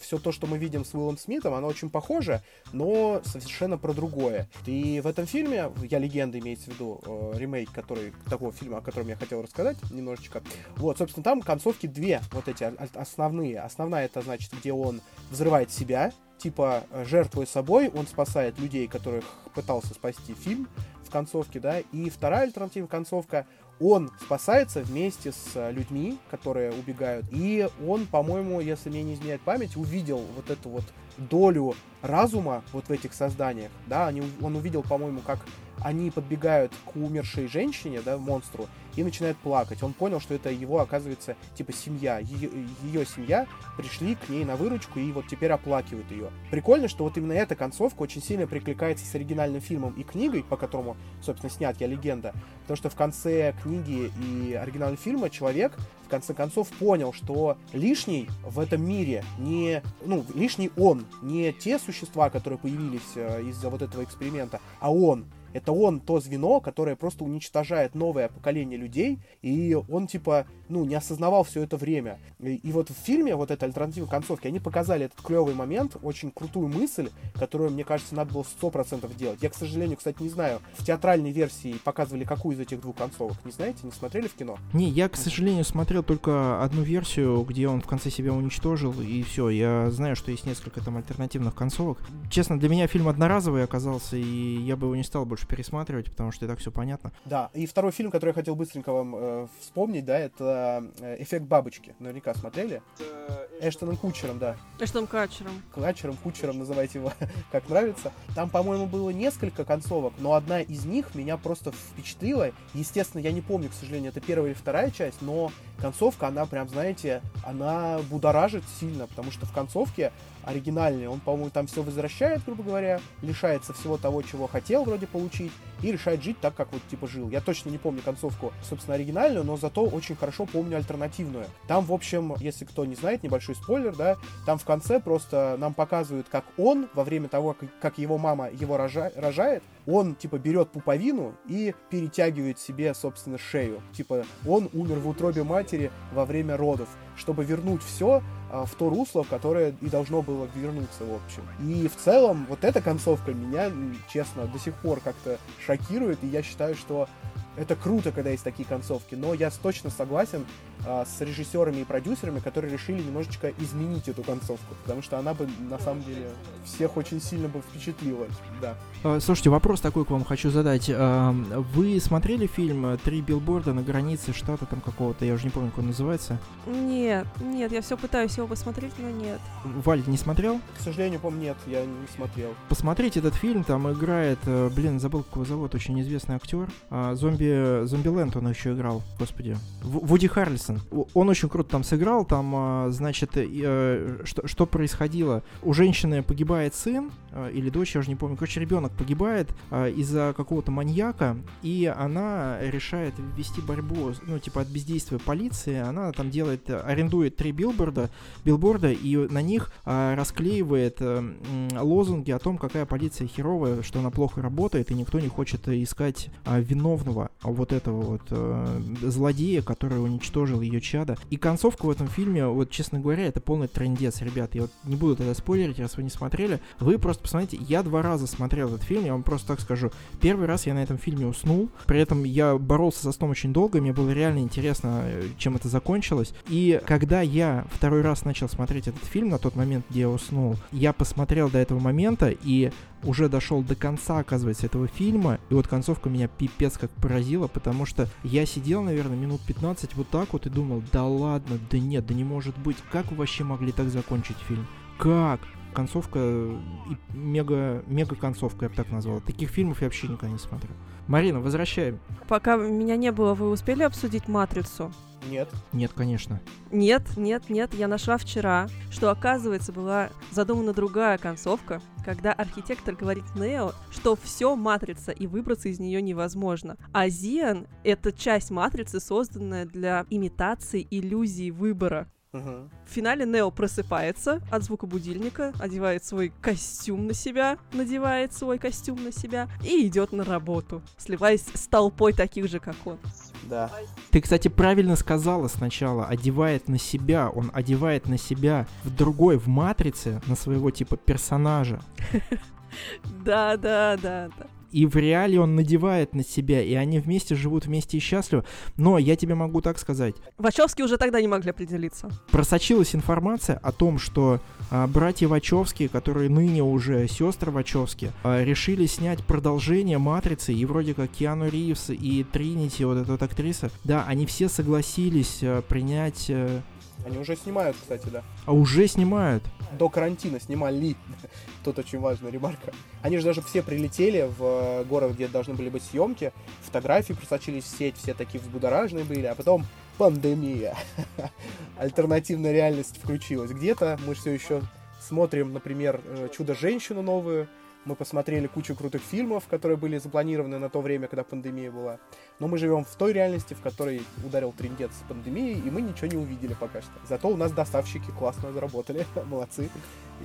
все то, что мы видим с Уиллом Смитом, оно очень похоже, но совершенно про другое. И в этом фильме, «Я легенда» имеется в виду, э, ремейк который, такого фильма, о котором я хотел рассказать немножечко, вот, собственно, там концовки две, вот эти основные. Основная это, значит, где он взрывает себя, типа, жертвуя собой, он спасает людей, которых пытался спасти фильм в концовке, да, и вторая альтернативная концовка, он спасается вместе с э, людьми, которые убегают. И он, по-моему, если мне не изменяет память, увидел вот эту вот долю разума вот в этих созданиях. Да, они, он увидел, по-моему, как они подбегают к умершей женщине, да, монстру, и начинает плакать. Он понял, что это его, оказывается, типа семья. Ее, ее семья пришли к ней на выручку и вот теперь оплакивают ее. Прикольно, что вот именно эта концовка очень сильно прикликается с оригинальным фильмом и книгой, по которому, собственно, снят «Я легенда». Потому что в конце книги и оригинального фильма человек в конце концов понял, что лишний в этом мире не, ну, лишний он, не те существа, которые появились э, из-за вот этого эксперимента, а он. Это он то звено, которое просто уничтожает новое поколение людей, и он, типа, ну, не осознавал все это время. И, и вот в фильме, вот этой альтернативной концовки, они показали этот клевый момент, очень крутую мысль, которую, мне кажется, надо было сто процентов делать. Я, к сожалению, кстати, не знаю, в театральной версии показывали какую из этих двух концовок. Не знаете, не смотрели в кино? Не, я, к сожалению, смотрел только одну версию, где он в конце себя уничтожил, и все. Я знаю, что есть несколько там альтернативных концовок. Честно, для меня фильм одноразовый оказался, и я бы его не стал больше пересматривать, потому что и так все понятно. Да, и второй фильм, который я хотел быстренько вам э, вспомнить, да, это Э, эффект бабочки. Наверняка смотрели. Эштоном Кучером, да. Эштоном Качером. Качером, Кучером, называйте его как нравится. Там, по-моему, было несколько концовок, но одна из них меня просто впечатлила. Естественно, я не помню, к сожалению, это первая или вторая часть, но концовка, она прям, знаете, она будоражит сильно, потому что в концовке оригинальный, он, по-моему, там все возвращает, грубо говоря, лишается всего того, чего хотел вроде получить, и решает жить так, как вот типа жил. Я точно не помню концовку, собственно, оригинальную, но зато очень хорошо помню альтернативную. Там, в общем, если кто не знает, небольшой спойлер, да, там в конце просто нам показывают, как он во время того, как его мама его рожа рожает, он, типа, берет пуповину и перетягивает себе, собственно, шею. Типа, он умер в утробе матери во время родов, чтобы вернуть все а, в то русло, которое и должно было вернуться, в общем. И в целом, вот эта концовка меня, честно, до сих пор как-то шокирует, и я считаю, что это круто, когда есть такие концовки, но я точно согласен, с режиссерами и продюсерами, которые решили немножечко изменить эту концовку, потому что она бы на самом деле всех очень сильно бы впечатлила. Да. А, слушайте, вопрос такой к вам хочу задать. А, вы смотрели фильм «Три билборда на границе штата там какого-то, я уже не помню, как он называется? Нет, нет, я все пытаюсь его посмотреть, но нет. Валь, не смотрел? К сожалению, помню, нет, я не смотрел. Посмотрите этот фильм, там играет, э, блин, забыл, как его зовут, очень известный актер. Зомби, Зомби-Ленд он еще играл, господи. Вуди Харрельсон. Он очень круто там сыграл, там, а, значит, э, что, что происходило? У женщины погибает сын, или дочь, я уже не помню, короче, ребенок погибает а, из-за какого-то маньяка, и она решает вести борьбу, ну, типа, от бездействия полиции, она там делает, арендует три билборда, билборда, и на них расклеивает э, лозунги о том, какая полиция херовая, что она плохо работает, и никто не хочет искать виновного вот этого вот э, злодея, который уничтожил ее чада. И концовка в этом фильме, вот, честно говоря, это полный трендец, ребят. Я вот не буду тогда спойлерить, раз вы не смотрели. Вы просто посмотрите, я два раза смотрел этот фильм, я вам просто так скажу. Первый раз я на этом фильме уснул, при этом я боролся со сном очень долго, мне было реально интересно, э, чем это закончилось. И когда я второй раз начал смотреть этот фильм, на тот момент, где я уснул, я посмотрел до этого момента, и уже дошел до конца, оказывается, этого фильма, и вот концовка меня пипец как поразила, потому что я сидел, наверное, минут 15 вот так вот и думал, да ладно, да нет, да не может быть, как вы вообще могли так закончить фильм? Как? Концовка, мега, мега концовка, я бы так назвал. Таких фильмов я вообще никогда не смотрел. Марина, возвращаем. Пока меня не было, вы успели обсудить «Матрицу»? Нет. Нет, конечно. Нет, нет, нет. Я нашла вчера, что, оказывается, была задумана другая концовка, когда архитектор говорит Нео, что все матрица и выбраться из нее невозможно. А Зиан — это часть матрицы, созданная для имитации иллюзии выбора. Угу. В финале Нео просыпается от звука будильника, одевает свой костюм на себя, надевает свой костюм на себя и идет на работу, сливаясь с толпой таких же, как он. Да. Ты, кстати, правильно сказала сначала, одевает на себя, он одевает на себя в другой, в матрице, на своего типа персонажа. Да, да, да, да и в реале он надевает на себя, и они вместе живут вместе и счастливы. Но я тебе могу так сказать. Вачовски уже тогда не могли определиться. Просочилась информация о том, что а, братья Вачовски, которые ныне уже сестры Вачовски, а, решили снять продолжение Матрицы, и вроде как Киану Ривз и Тринити, вот эта вот актриса, да, они все согласились а, принять... А... Они уже снимают, кстати, да. А уже снимают? До карантина снимали. Тут очень важная ремарка. Они же даже все прилетели в э, город, где должны были быть съемки, фотографии просочились в сеть, все такие взбудораженные были, а потом пандемия. Альтернативная реальность включилась. Где-то мы все еще смотрим, например, э, «Чудо-женщину» новую, мы посмотрели кучу крутых фильмов, которые были запланированы на то время, когда пандемия была. Но мы живем в той реальности, в которой ударил трендец с пандемией, и мы ничего не увидели пока что. Зато у нас доставщики классно заработали, молодцы.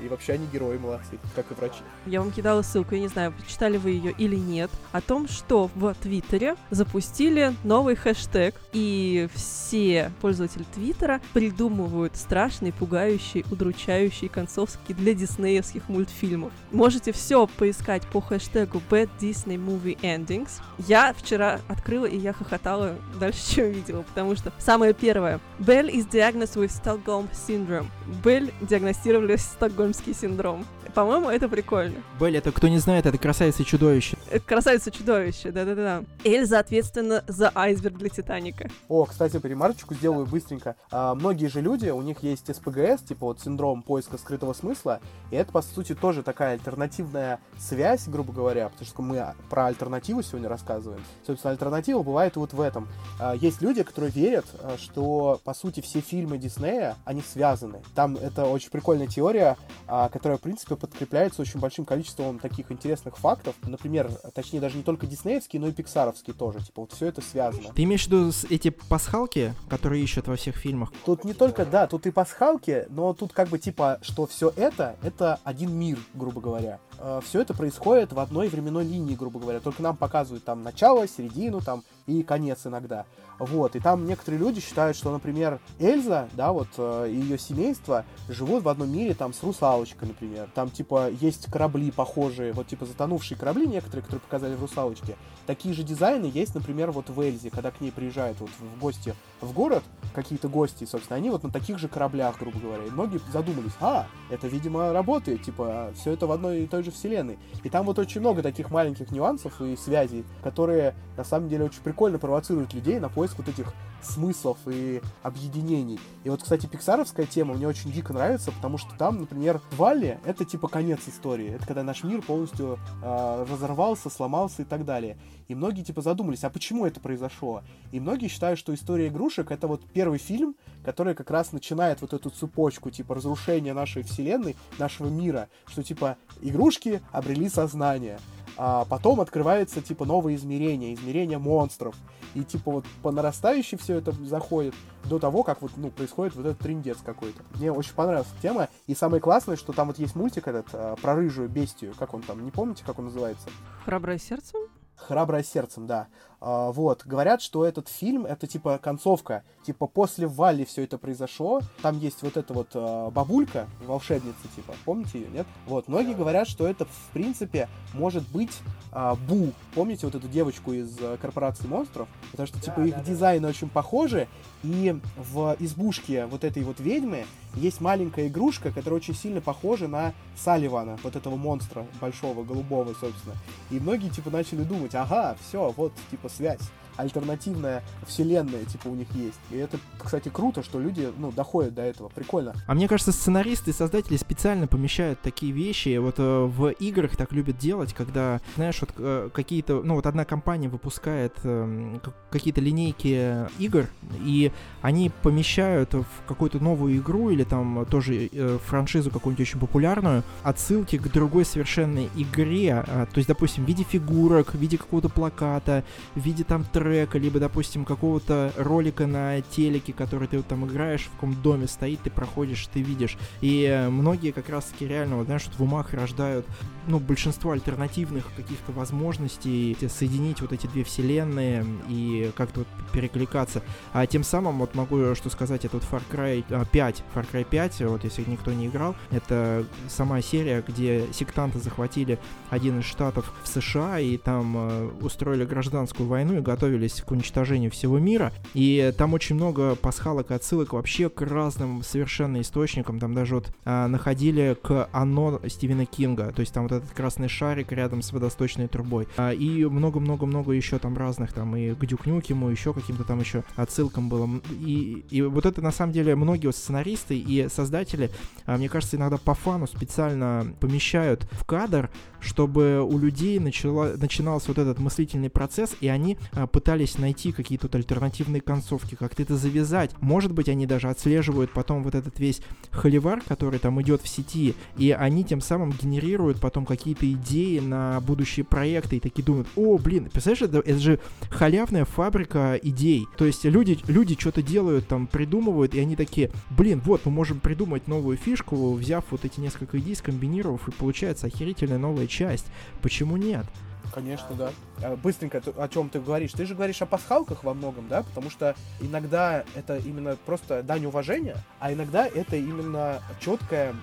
И вообще они герои молодцы, как и врачи. Я вам кидала ссылку, я не знаю, читали вы ее или нет, о том, что в Твиттере запустили новый хэштег, и все пользователи Твиттера придумывают страшные, пугающие, удручающие концовки для диснеевских мультфильмов. Можете все поискать по хэштегу Bad Disney Movie Endings. Я вчера открыла, и я хохотала дальше, чем видела, потому что самое первое. Belle is diagnosed with Stockholm Syndrome. Белль диагностировали стокгольмский синдром. По-моему, это прикольно. Белль, это кто не знает, это красавица чудовище. Это красавица чудовище, да-да-да. Эльза ответственна за айсберг для Титаника. О, кстати, ремарочку сделаю быстренько. А, многие же люди, у них есть СПГС, типа вот синдром поиска скрытого смысла, и это, по сути, тоже такая альтернативная связь, грубо говоря, потому что мы про альтернативу сегодня рассказываем. Собственно, альтернатива бывает вот в этом. А, есть люди, которые верят, а, что, по сути, все фильмы Диснея, они связаны. Там это очень прикольная теория, а, которая, в принципе, подкрепляется очень большим количеством таких интересных фактов. Например, точнее, даже не только диснеевские, но и пиксаровские тоже. Типа, вот все это связано. Ты имеешь в виду эти пасхалки, которые ищут во всех фильмах? Тут не только, да, тут и пасхалки, но тут как бы типа, что все это, это один мир, грубо говоря. А, все это происходит в одной временной линии, грубо говоря. Только нам показывают там начало, середину там и конец иногда. Вот, и там некоторые люди считают, что, например, Эльза, да, вот, э, и ее семейство живут в одном мире, там, с русалочкой, например. Там, типа, есть корабли похожие, вот, типа, затонувшие корабли некоторые, которые показали в русалочке. Такие же дизайны есть, например, вот в Эльзе, когда к ней приезжают вот в гости в город, какие-то гости, собственно, они вот на таких же кораблях, грубо говоря. И многие задумались, а, это, видимо, работает, типа, все это в одной и той же вселенной. И там вот очень много таких маленьких нюансов и связей, которые, на самом деле, очень прикольно провоцируют людей на поиск вот этих смыслов и объединений. И вот, кстати, пиксаровская тема мне очень дико нравится, потому что там, например, Валли — это типа конец истории. Это когда наш мир полностью э, разорвался, сломался и так далее. И многие типа задумались, а почему это произошло? И многие считают, что история игрушек — это вот первый фильм, который как раз начинает вот эту цепочку, типа, разрушения нашей вселенной, нашего мира, что, типа, игрушки обрели сознание, а потом открывается, типа, новые измерения, измерения монстров, и, типа, вот по нарастающей все это заходит до того, как вот, ну, происходит вот этот трендец какой-то. Мне очень понравилась тема, и самое классное, что там вот есть мультик этот а, про рыжую бестию, как он там, не помните, как он называется? Храброе сердце? Храброе сердцем, да. А, вот, говорят, что этот фильм, это типа концовка, типа после Валли все это произошло, там есть вот эта вот а, бабулька, волшебница, типа, помните ее, нет? Вот, многие говорят, что это, в принципе, может быть а, Бу, помните вот эту девочку из а, корпорации монстров? Потому что, типа, да, их да, дизайны да. очень похожи, и в избушке вот этой вот ведьмы есть маленькая игрушка, которая очень сильно похожа на Салливана, вот этого монстра большого, голубого, собственно. И многие, типа, начали думать, ага, все, вот, типа, связь альтернативная вселенная, типа, у них есть. И это, кстати, круто, что люди, ну, доходят до этого. Прикольно. А мне кажется, сценаристы и создатели специально помещают такие вещи. Вот э, в играх так любят делать, когда, знаешь, вот э, какие-то, ну, вот одна компания выпускает э, какие-то линейки игр, и они помещают в какую-то новую игру или там тоже э, франшизу какую-нибудь очень популярную отсылки к другой совершенной игре. Э, то есть, допустим, в виде фигурок, в виде какого-то плаката, в виде там трека, либо, допустим, какого-то ролика на телеке, который ты вот там играешь, в каком доме стоит, ты проходишь, ты видишь. И э, многие как раз-таки реально, вот, знаешь, вот в умах рождают, ну, большинство альтернативных каких-то возможностей соединить вот эти две вселенные и как-то вот перекликаться. А тем самым, вот могу что сказать, это вот Far Cry 5, а, Far Cry 5, вот если никто не играл, это сама серия, где сектанты захватили один из штатов в США и там э, устроили гражданскую войну и готовили готовились к уничтожению всего мира. И там очень много пасхалок и отсылок вообще к разным совершенно источникам. Там даже вот а, находили к Оно Стивена Кинга. То есть там вот этот красный шарик рядом с водосточной трубой. А, и много-много-много еще там разных, там и к Дюкнюкему, еще каким-то там еще отсылкам было. И, и вот это на самом деле многие сценаристы и создатели, а, мне кажется, иногда по фану специально помещают в кадр, чтобы у людей начала, начинался вот этот мыслительный процесс, и они а, пытались найти какие-то вот альтернативные концовки, как-то это завязать. Может быть, они даже отслеживают потом вот этот весь холивар, который там идет в сети, и они тем самым генерируют потом какие-то идеи на будущие проекты, и такие думают, о, блин, представляешь, это, это же халявная фабрика идей. То есть люди, люди что-то делают, там, придумывают, и они такие, блин, вот, мы можем придумать новую фишку, взяв вот эти несколько идей, скомбинировав, и получается охерительная новая часть. Почему нет? Конечно, да. А, быстренько, о чем ты говоришь? Ты же говоришь о пасхалках во многом, да? Потому что иногда это именно просто дань уважения, а иногда это именно четкая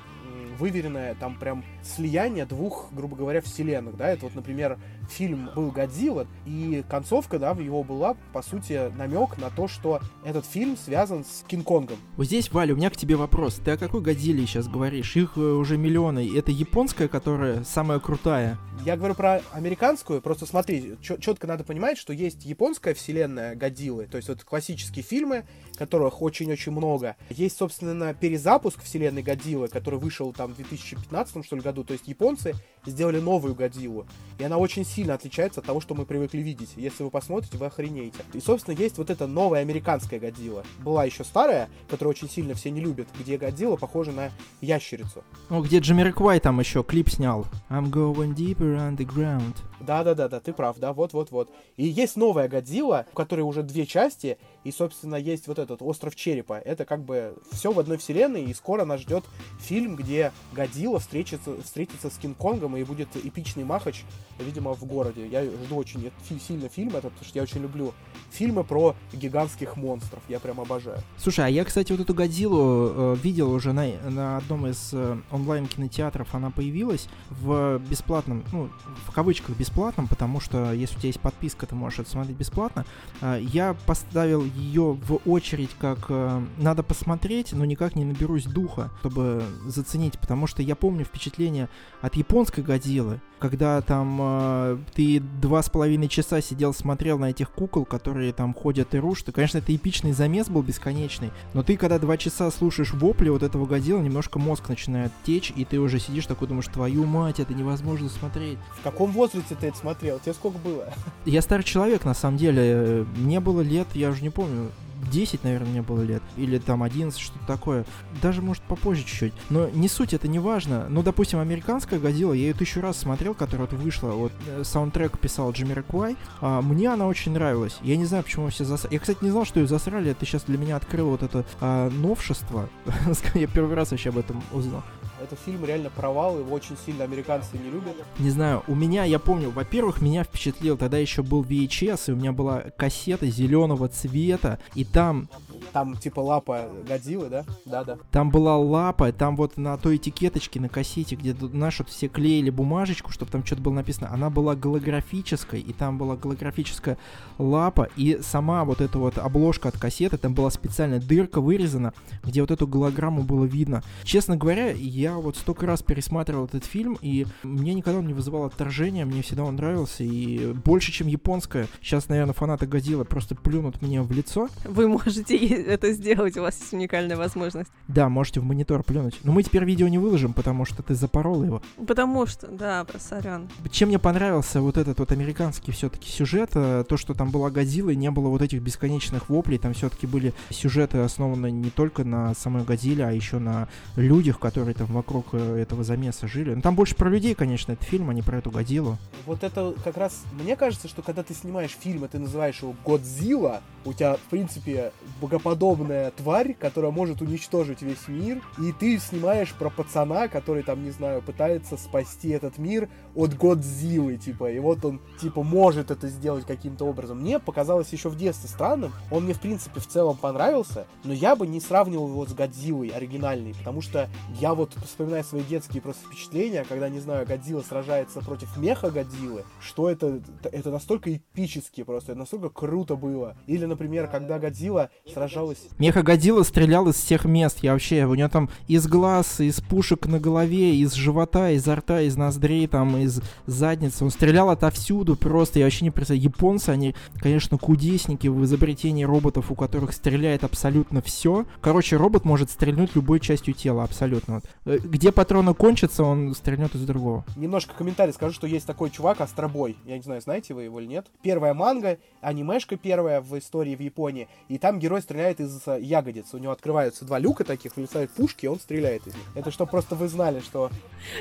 выверенное там прям слияние двух, грубо говоря, вселенных, да, это вот, например, фильм был «Годзилла», и концовка, да, в его была, по сути, намек на то, что этот фильм связан с Кинг-Конгом. Вот здесь, Валя, у меня к тебе вопрос. Ты о какой «Годзилле» сейчас говоришь? Их э, уже миллионы. Это японская, которая самая крутая? Я говорю про американскую, просто смотри, четко надо понимать, что есть японская вселенная Годзиллы, то есть вот классические фильмы, которых очень-очень много. Есть, собственно, перезапуск вселенной Годзиллы, который вышел там в 2015, что ли, году. То есть японцы сделали новую Годзиллу. И она очень сильно отличается от того, что мы привыкли видеть. Если вы посмотрите, вы охренеете. И, собственно, есть вот эта новая американская Годзилла. Была еще старая, которую очень сильно все не любят, где Годзилла похожа на ящерицу. Ну, где Джимми Квай там еще клип снял. I'm going deeper underground. Да-да-да, ты прав, да, вот-вот-вот. И есть новая Годзилла, у которой уже две части, и, собственно, есть вот этот Остров Черепа. Это как бы все в одной вселенной, и скоро нас ждет фильм, где Годзилла встретится, встретится с Кинг-Конгом, и будет эпичный махач, видимо, в городе. Я жду очень сильно фильм этот, потому что я очень люблю фильмы про гигантских монстров. Я прям обожаю. Слушай, а я, кстати, вот эту Годзиллу э, видел уже на, на одном из э, онлайн-кинотеатров. Она появилась в бесплатном, ну, в кавычках бесплатном, потому что если у тебя есть подписка, ты можешь это смотреть бесплатно. Э, я поставил ее в очередь как э, надо посмотреть, но никак не наберусь духа, чтобы заценить, потому что я помню впечатление от японской Годзиллы, когда там э, ты два с половиной часа сидел, смотрел на этих кукол, которые там ходят и рушат. И, конечно, это эпичный замес был бесконечный, но ты, когда два часа слушаешь вопли вот этого Годзилла, немножко мозг начинает течь, и ты уже сидишь такой, думаешь, твою мать, это невозможно смотреть. В каком возрасте ты это смотрел? Тебе сколько было? Я старый человек, на самом деле. Мне было лет, я уже не помню, 10, наверное, мне было лет, или там 11, что-то такое. Даже, может, попозже чуть-чуть. Но не суть, это не важно. Ну, допустим, американская Годзилла, я ее тысячу раз смотрел, которая вот вышла, вот э, саундтрек писал Джимми Реквай. А, мне она очень нравилась. Я не знаю, почему все засрали. Я, кстати, не знал, что ее засрали. Это сейчас для меня открыл вот это а, новшество. я первый раз вообще об этом узнал. Это фильм реально провал, его очень сильно американцы не любят. Не знаю, у меня, я помню, во-первых, меня впечатлил, тогда еще был VHS, и у меня была кассета зеленого цвета, и там... Там типа лапа Годзиллы, да? Да-да. Там была лапа, там вот на той этикеточке, на кассете, где, знаешь, вот все клеили бумажечку, чтобы там что-то было написано, она была голографической, и там была голографическая лапа, и сама вот эта вот обложка от кассеты, там была специальная дырка вырезана, где вот эту голограмму было видно. Честно говоря, я вот столько раз пересматривал этот фильм, и мне никогда он не вызывал отторжения, мне всегда он нравился, и больше, чем японская. Сейчас, наверное, фанаты Годзилла просто плюнут мне в лицо. Вы можете это сделать, у вас есть уникальная возможность. Да, можете в монитор плюнуть. Но мы теперь видео не выложим, потому что ты запорол его. Потому что, да, сорян. Чем мне понравился вот этот вот американский все-таки сюжет, э, то, что там была Годзилла, и не было вот этих бесконечных воплей, там все-таки были сюжеты основаны не только на самой Годзилле, а еще на людях, которые там вокруг э, этого замеса жили. Ну, там больше про людей, конечно, этот фильм, а не про эту Годзиллу. Вот это как раз, мне кажется, что когда ты снимаешь фильм, и ты называешь его Годзилла, у тебя, в принципе, богоподобная тварь, которая может уничтожить весь мир, и ты снимаешь про пацана, который там, не знаю, пытается спасти этот мир от Годзиллы, типа, и вот он, типа, может это сделать каким-то образом. Мне показалось еще в детстве странным, он мне, в принципе, в целом понравился, но я бы не сравнивал его с Годзиллой оригинальной, потому что я вот вспоминаю свои детские просто впечатления, когда, не знаю, Годзилла сражается против меха Годзиллы, что это, это настолько эпически просто, это настолько круто было. Или, например, когда Годзилла сражалась... Меха Годзилла стрелял из всех мест, я вообще, у него там из глаз, из пушек на голове, из живота, изо рта, из ноздрей, там, из задницы, он стрелял отовсюду просто, я вообще не представляю. Японцы, они, конечно, кудесники в изобретении роботов, у которых стреляет абсолютно все. Короче, робот может стрельнуть любой частью тела, абсолютно. Э, где патроны кончатся, он стрельнет из другого. Немножко комментарий скажу, что есть такой чувак, Астробой. Я не знаю, знаете вы его или нет. Первая манга, анимешка первая в истории в Японии. И там герой стреляет из э, ягодиц. У него открываются два люка таких, вылезают пушки, и он стреляет из них. Это что просто вы знали, что...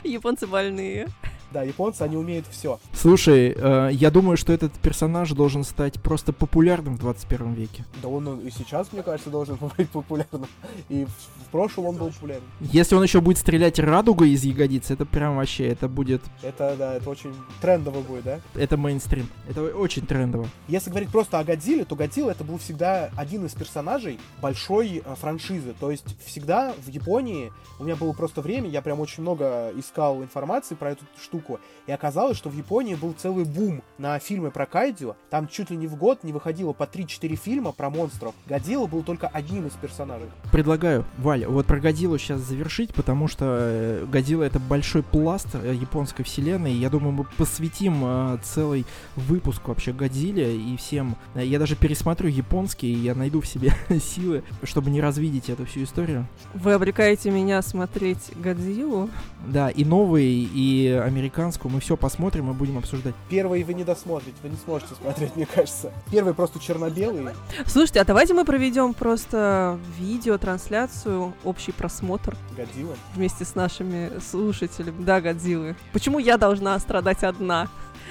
Японцы больные. Да, японцы, они умеют все. Слушай, э, я думаю, что этот персонаж должен стать просто популярным в 21 веке. Да он и сейчас, мне кажется, должен быть популярным. И в, в прошлом он был популярен. Если он еще будет стрелять радугой из ягодиц, это прям вообще, это будет... Это, да, это очень трендово будет, да? Это мейнстрим. Это очень трендово. Если говорить просто о Годзилле, то Годзилла это был всегда один из персонажей большой э, франшизы. То есть всегда в Японии, у меня было просто время, я прям очень много искал информации про эту штуку, штуку. И оказалось, что в Японии был целый бум на фильмы про кайдзю. Там чуть ли не в год не выходило по 3-4 фильма про монстров. Годзилла был только одним из персонажей. Предлагаю, Валя, вот про Годзиллу сейчас завершить, потому что э, Годзилла это большой пласт э, японской вселенной. Я думаю, мы посвятим э, целый выпуск вообще Годзилле и всем. Я даже пересмотрю японский, и я найду в себе силы, чтобы не развидеть эту всю историю. Вы обрекаете меня смотреть Годзиллу? Да, и новые, и американскую. Мы все посмотрим и будем обсуждать. Первый вы не досмотрите, вы не сможете смотреть, мне кажется. Первый просто черно-белый. Слушайте, а давайте мы проведем просто видео, трансляцию, общий просмотр. Годзилла? Вместе с нашими слушателями. Да, Годзиллы. Почему я должна страдать одна?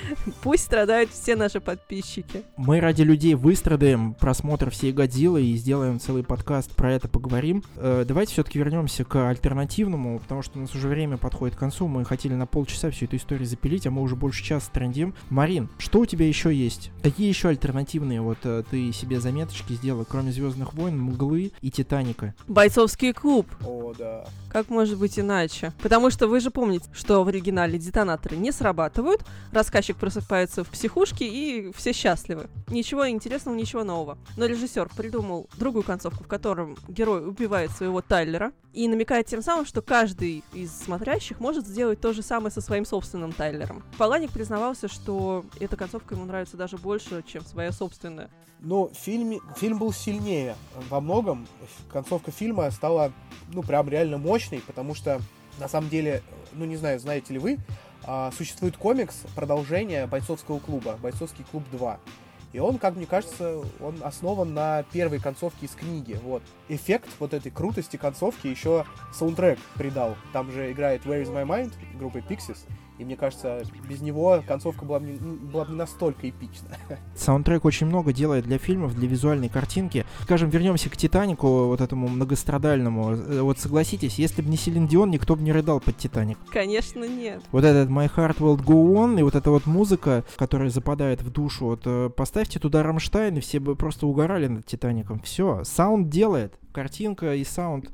Пусть страдают все наши подписчики. Мы ради людей выстрадаем просмотр всей Годзиллы и сделаем целый подкаст про это поговорим. Э, давайте все-таки вернемся к альтернативному, потому что у нас уже время подходит к концу. Мы хотели на полчаса всю эту историю запилить, а мы уже больше часа трендим. Марин, что у тебя еще есть? Какие еще альтернативные вот э, ты себе заметочки сделала, кроме Звездных войн, Мглы и Титаника? Бойцовский клуб. О, да. Как может быть иначе? Потому что вы же помните, что в оригинале детонаторы не срабатывают, мальчик просыпается в психушке, и все счастливы. Ничего интересного, ничего нового. Но режиссер придумал другую концовку, в котором герой убивает своего Тайлера, и намекает тем самым, что каждый из смотрящих может сделать то же самое со своим собственным Тайлером. Паланик признавался, что эта концовка ему нравится даже больше, чем своя собственная. Но фильм, фильм был сильнее во многом. Концовка фильма стала, ну, прям реально мощной, потому что, на самом деле, ну, не знаю, знаете ли вы, а, существует комикс продолжение бойцовского клуба, бойцовский клуб 2. И он, как мне кажется, он основан на первой концовке из книги. Вот. Эффект вот этой крутости концовки еще саундтрек придал. Там же играет Where is my mind группы Pixies. И мне кажется, без него концовка была, не, была бы не настолько эпична. Саундтрек очень много делает для фильмов, для визуальной картинки. Скажем, вернемся к Титанику, вот этому многострадальному. Э, вот согласитесь, если бы не Селин Дион, никто бы не рыдал под Титаник. Конечно, нет. Вот этот My Heart Will Go On и вот эта вот музыка, которая западает в душу, вот э, поставьте туда Рамштайн, и все бы просто угорали над Титаником. Все, саунд делает. Картинка и саунд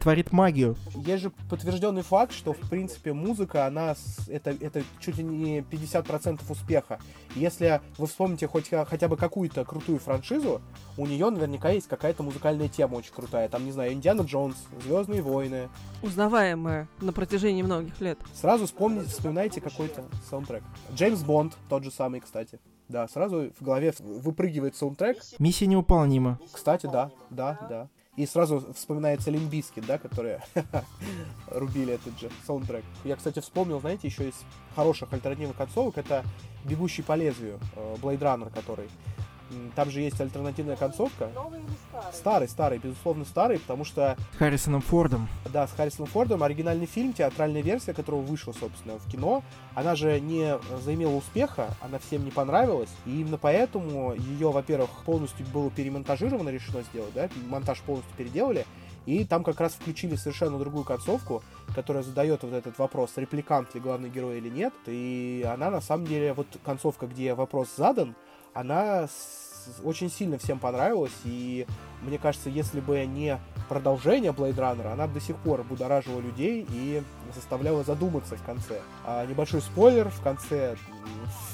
творит магию. Есть же подтвержденный факт, что, в принципе, музыка, она, это, это чуть ли не 50% успеха. Если вы вспомните хоть хотя бы какую-то крутую франшизу, у нее наверняка есть какая-то музыкальная тема очень крутая. Там, не знаю, Индиана Джонс, Звездные войны. Узнаваемая на протяжении многих лет. Сразу вспомните, вспоминайте какой-то саундтрек. Джеймс Бонд, тот же самый, кстати. Да, сразу в голове выпрыгивает саундтрек. Миссия невыполнима. Кстати, да, да, да. И сразу вспоминается Лимбиски, да, которые рубили этот же саундтрек. Я, кстати, вспомнил, знаете, еще из хороших альтернативных концовок, это «Бегущий по лезвию», э, Blade Runner, который. Там же есть альтернативная концовка. Новый или старый? Старый, старый, безусловно, старый, потому что... С Харрисоном Фордом. Да, с Харрисоном Фордом. Оригинальный фильм, театральная версия, которого вышла, собственно, в кино, она же не заимела успеха, она всем не понравилась, и именно поэтому ее, во-первых, полностью было перемонтажировано, решено сделать, да, монтаж полностью переделали, и там как раз включили совершенно другую концовку, которая задает вот этот вопрос, репликант ли главный герой или нет. И она на самом деле, вот концовка, где вопрос задан, она очень сильно всем понравилась, и мне кажется, если бы не продолжение Blade Runner, она до сих пор будоражила людей и заставляла задуматься в конце. А небольшой спойлер, в конце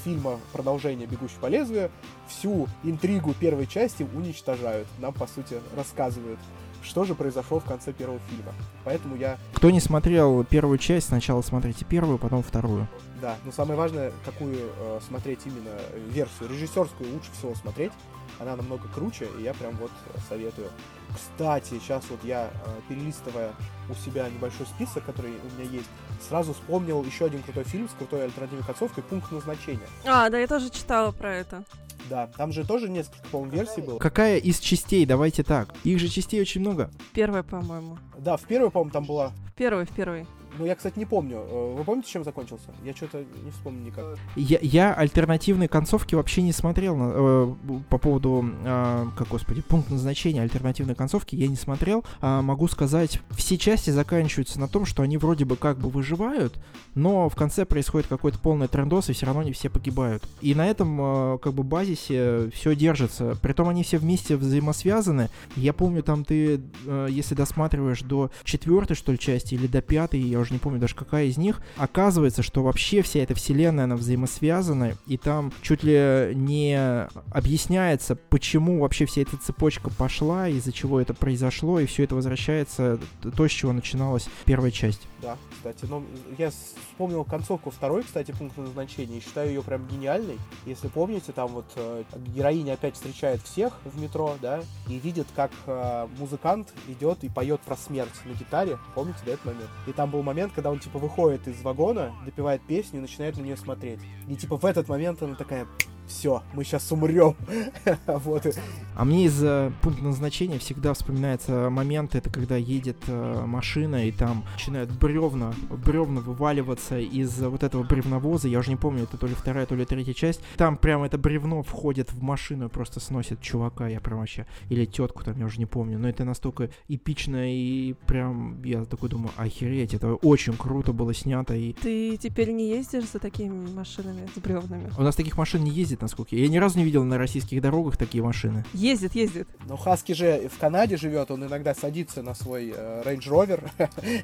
фильма продолжение «Бегущий по лезвию» всю интригу первой части уничтожают. Нам, по сути, рассказывают, что же произошло в конце первого фильма. Поэтому я... Кто не смотрел первую часть, сначала смотрите первую, потом вторую. Да, но самое важное, какую э, смотреть именно версию. Режиссерскую лучше всего смотреть. Она намного круче, и я прям вот советую. Кстати, сейчас вот я, э, перелистывая у себя небольшой список, который у меня есть, сразу вспомнил еще один крутой фильм с крутой альтернативной концовкой «Пункт назначения». А, да, я тоже читала про это. Да, там же тоже несколько, по-моему, версий было. Какая из частей? Давайте так. Их же частей очень много. Первая, по-моему. Да, в первой, по-моему, там была. В первой, в первой. Ну, я, кстати, не помню. Э, вы помните, чем закончился? Я что-то не вспомню никак. Я, я альтернативные концовки вообще не смотрел на, э, по поводу, э, как, господи, пункт назначения альтернативной концовки я не смотрел. А могу сказать, все части заканчиваются на том, что они вроде бы как бы выживают, но в конце происходит какой-то полный трендос, и все равно не все погибают. И на этом э, как бы базисе все держится. Притом они все вместе взаимосвязаны. Я помню, там ты, э, если досматриваешь до четвертой, что ли, части или до пятой, я уже не помню даже какая из них, оказывается, что вообще вся эта вселенная, она взаимосвязана, и там чуть ли не объясняется, почему вообще вся эта цепочка пошла, из-за чего это произошло, и все это возвращается то, с чего начиналась первая часть. Да, кстати, но я вспомнил концовку второй, кстати, пункта назначения, и считаю ее прям гениальной. Если помните, там вот э, героиня опять встречает всех в метро, да, и видит, как э, музыкант идет и поет про смерть на гитаре. Помните, да, этот момент? И там был момент, когда он, типа, выходит из вагона, допивает песню и начинает на нее смотреть. И, типа, в этот момент она такая, все, мы сейчас умрем. вот. А мне из э, пункта назначения всегда вспоминается момент, это когда едет э, машина, и там начинают бревна, бревна вываливаться из вот этого бревновоза. Я уже не помню, это то ли вторая, то ли третья часть. Там прям это бревно входит в машину и просто сносит чувака, я прям вообще... Или тетку там, я уже не помню. Но это настолько эпично и прям... Я такой думаю, охереть, это очень круто было снято. И... Ты теперь не ездишь за такими машинами с бревнами? У нас таких машин не ездит ездит, насколько я... Я ни разу не видел на российских дорогах такие машины. Ездит, ездит. Но Хаски же в Канаде живет, он иногда садится на свой э, Range Rover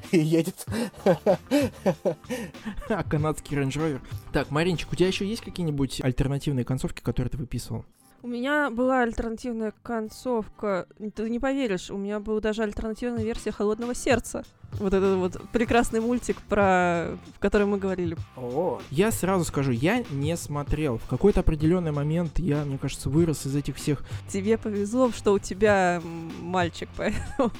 и едет. А канадский Range Rover. Так, Маринчик, у тебя еще есть какие-нибудь альтернативные концовки, которые ты выписывал? У меня была альтернативная концовка. Ты не поверишь, у меня была даже альтернативная версия Холодного сердца. Вот этот вот прекрасный мультик, про в котором мы говорили. О, Я сразу скажу, я не смотрел. В какой-то определенный момент я, мне кажется, вырос из этих всех Тебе повезло, что у тебя мальчик, поэтому...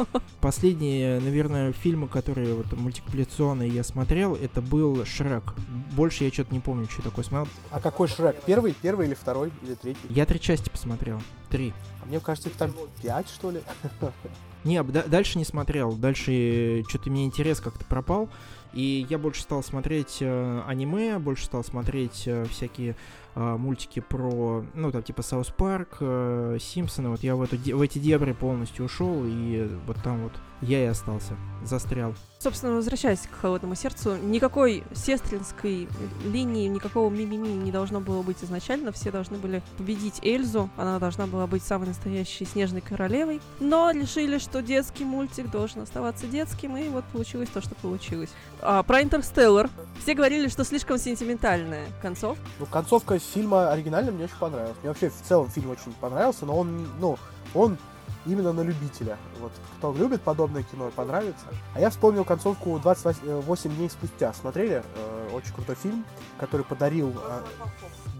Последние, наверное, фильмы, которые вот мультипликационные я смотрел, это был Шрек. Больше я что-то не помню, что такое смотрел. а какой Шрек? Первый, первый или второй, или третий? Я три части посмотрел. Три. А Мне кажется, их там пять, что ли? Не, да- дальше не смотрел. Дальше что-то мне интерес как-то пропал. И я больше стал смотреть э, аниме, больше стал смотреть э, всякие э, мультики про, ну, там, типа South Park, э, Симпсоны. Вот я в, эту, в эти дебри полностью ушел, и вот там вот я и остался, застрял. Собственно, возвращаясь к холодному сердцу, никакой сестринской линии, никакого мимими не должно было быть изначально. Все должны были победить Эльзу. Она должна была быть самой настоящей снежной королевой. Но решили, что детский мультик должен оставаться детским, и вот получилось то, что получилось. А, про Интерстеллар. Все говорили, что слишком сентиментальная концовка. Ну, концовка фильма оригинальная мне очень понравилась. Мне вообще в целом фильм очень понравился, но он, ну, он именно на любителя. Вот кто любит подобное кино, понравится. А я вспомнил концовку 28 дней спустя. Смотрели? Э, очень крутой фильм, который подарил э,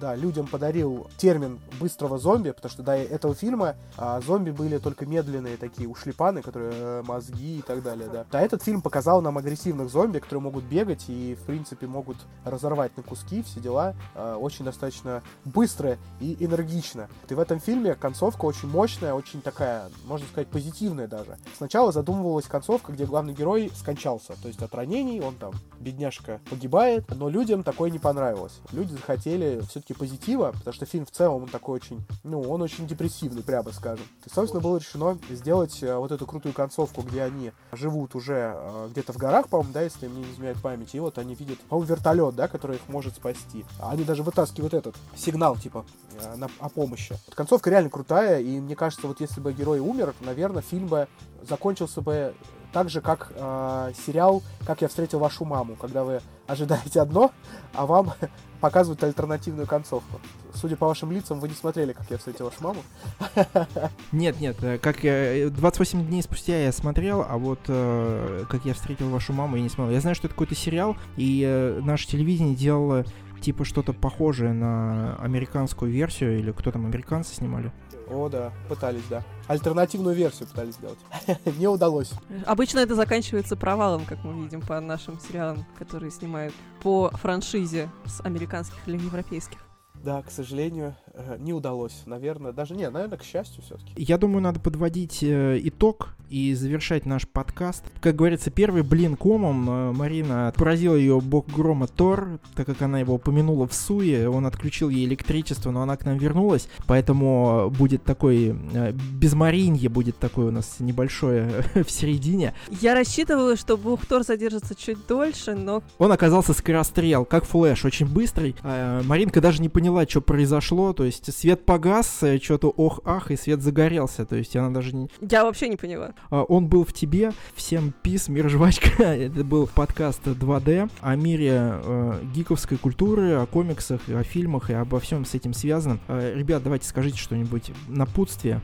да, людям подарил термин быстрого зомби, потому что до этого фильма а, зомби были только медленные такие ушлепаны, которые э, мозги и так далее, да. А этот фильм показал нам агрессивных зомби, которые могут бегать и, в принципе, могут разорвать на куски, все дела. А, очень достаточно быстро и энергично. И в этом фильме концовка очень мощная, очень такая, можно сказать, позитивная даже. Сначала задумывалась концовка, где главный герой скончался, то есть от ранений, он там, бедняжка, погибает, но людям такое не понравилось. Люди захотели все-таки позитива, потому что фильм в целом он такой очень, ну, он очень депрессивный, прямо скажем. И, собственно, было решено сделать э, вот эту крутую концовку, где они живут уже э, где-то в горах, по-моему, да, если мне не изменяет память, и вот они видят, по-моему, вертолет, да, который их может спасти. Они даже вытаскивают этот сигнал, типа, э, на, о помощи. Вот концовка реально крутая, и мне кажется, вот если бы герой умер, наверное, фильм бы закончился бы так же, как э, сериал «Как я встретил вашу маму», когда вы ожидаете одно, а вам показывают альтернативную концовку. Судя по вашим лицам, вы не смотрели «Как я встретил вашу маму». Нет, нет, э, как я, э, 28 дней спустя я смотрел, а вот э, как я встретил вашу маму, я не смотрел. Я знаю, что это какой-то сериал, и э, наше телевидение делало типа что-то похожее на американскую версию, или кто там, американцы снимали. О, да, пытались, да. Альтернативную версию пытались сделать. Не удалось. Обычно это заканчивается провалом, как мы видим по нашим сериалам, которые снимают по франшизе с американских или европейских. Да, к сожалению, не удалось. Наверное, даже не, наверное, к счастью все-таки. Я думаю, надо подводить э, итог и завершать наш подкаст. Как говорится, первый блин комом э, Марина поразила ее бог грома Тор, так как она его упомянула в суе, он отключил ей электричество, но она к нам вернулась, поэтому будет такой, э, без Маринье будет такое у нас небольшое в середине. Я рассчитывала, что бог Тор задержится чуть дольше, но Он оказался скорострел, как флэш, очень быстрый. А, Маринка даже не поняла, что произошло, то есть свет погас, что-то ох-ах, и свет загорелся, то есть она даже не, я вообще не поняла. А, Он был в тебе. Всем peace, мир жвачка. Это был подкаст 2D о мире э, гиковской культуры, о комиксах, о фильмах и обо всем с этим связанном. Э, ребят, давайте скажите что-нибудь напутствие.